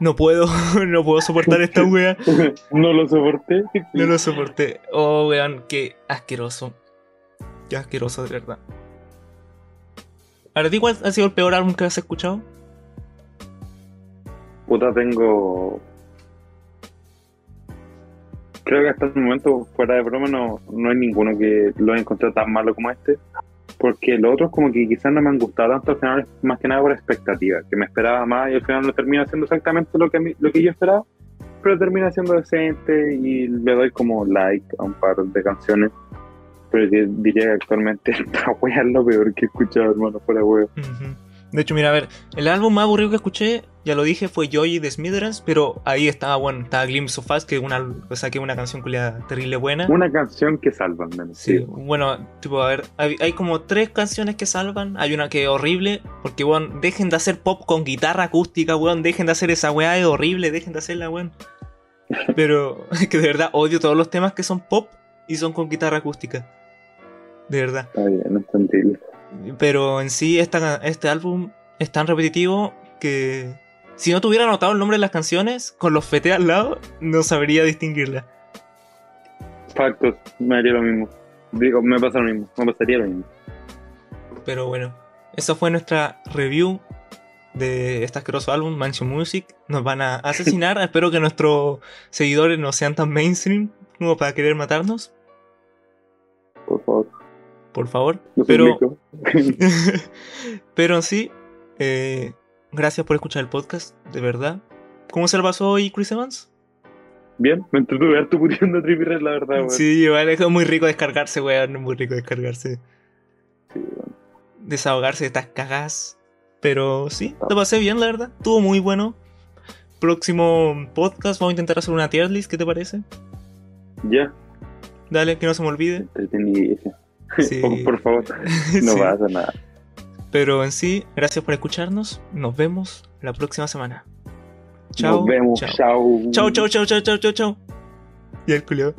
no puedo, no puedo soportar esta weá, no lo soporté. no lo soporté. Oh, weón, qué asqueroso, qué asqueroso de verdad. ¿Para ti cuál ha sido el peor álbum que has escuchado? Puta, tengo. Creo que hasta el momento, fuera de broma, no, no hay ninguno que lo haya encontrado tan malo como este. Porque los otros, como que quizás no me han gustado tanto, al final, más que nada por expectativa. Que me esperaba más y al final no termina siendo exactamente lo que, a lo que yo esperaba. Pero termina siendo decente y le doy como like a un par de canciones. Pero diría que actualmente esta wea es lo peor que he escuchado, hermano, fuera wea. Ujú. De hecho, mira, a ver, el álbum más aburrido que escuché, ya lo dije, fue Joy de Smithereens, pero ahí estaba, bueno, estaba Glimpse of Us, que es una, o sea, que una canción culiada terrible buena. Una canción que salva, al menos. Sí, bueno, tipo, a ver, hay, hay como tres canciones que salvan. Hay una que es horrible, porque, weón, dejen de hacer pop con guitarra acústica, weón, dejen de hacer esa weá, es horrible, dejen de hacerla, weón. Pero, es que de verdad odio todos los temas que son pop y son con guitarra acústica. De verdad. Está bien, entendible. Pero en sí, esta, este álbum es tan repetitivo que si no tuviera anotado el nombre de las canciones, con los FT al lado, no sabría distinguirla. Factos, me haría lo mismo. Digo, me pasa lo mismo, me pasaría lo mismo. Pero bueno, esa fue nuestra review de este asqueroso álbum, Mansion Music. Nos van a asesinar. Espero que nuestros seguidores no sean tan mainstream como para querer matarnos. Por favor. Pero, pero sí, eh, gracias por escuchar el podcast, de verdad. ¿Cómo se lo pasó hoy, Chris Evans? Bien, me entretuve harto puteando a Trippy Red, la verdad, weón. Sí, igual es muy rico descargarse, weón. Es muy rico descargarse. Sí, weón. Desahogarse de estas cagas. Pero sí, te pasé bien, la verdad. Estuvo muy bueno. Próximo podcast, vamos a intentar hacer una tier list, ¿qué te parece? Ya, Dale, que no se me olvide. Sí. por, por favor, no Sí. pasa nada. Pero en sí, gracias por escucharnos. Nos vemos la próxima semana. Chao. Nos vemos, Chao. chao. Chao, chao, chao, chao, chao, chao, chao. Y el culiao.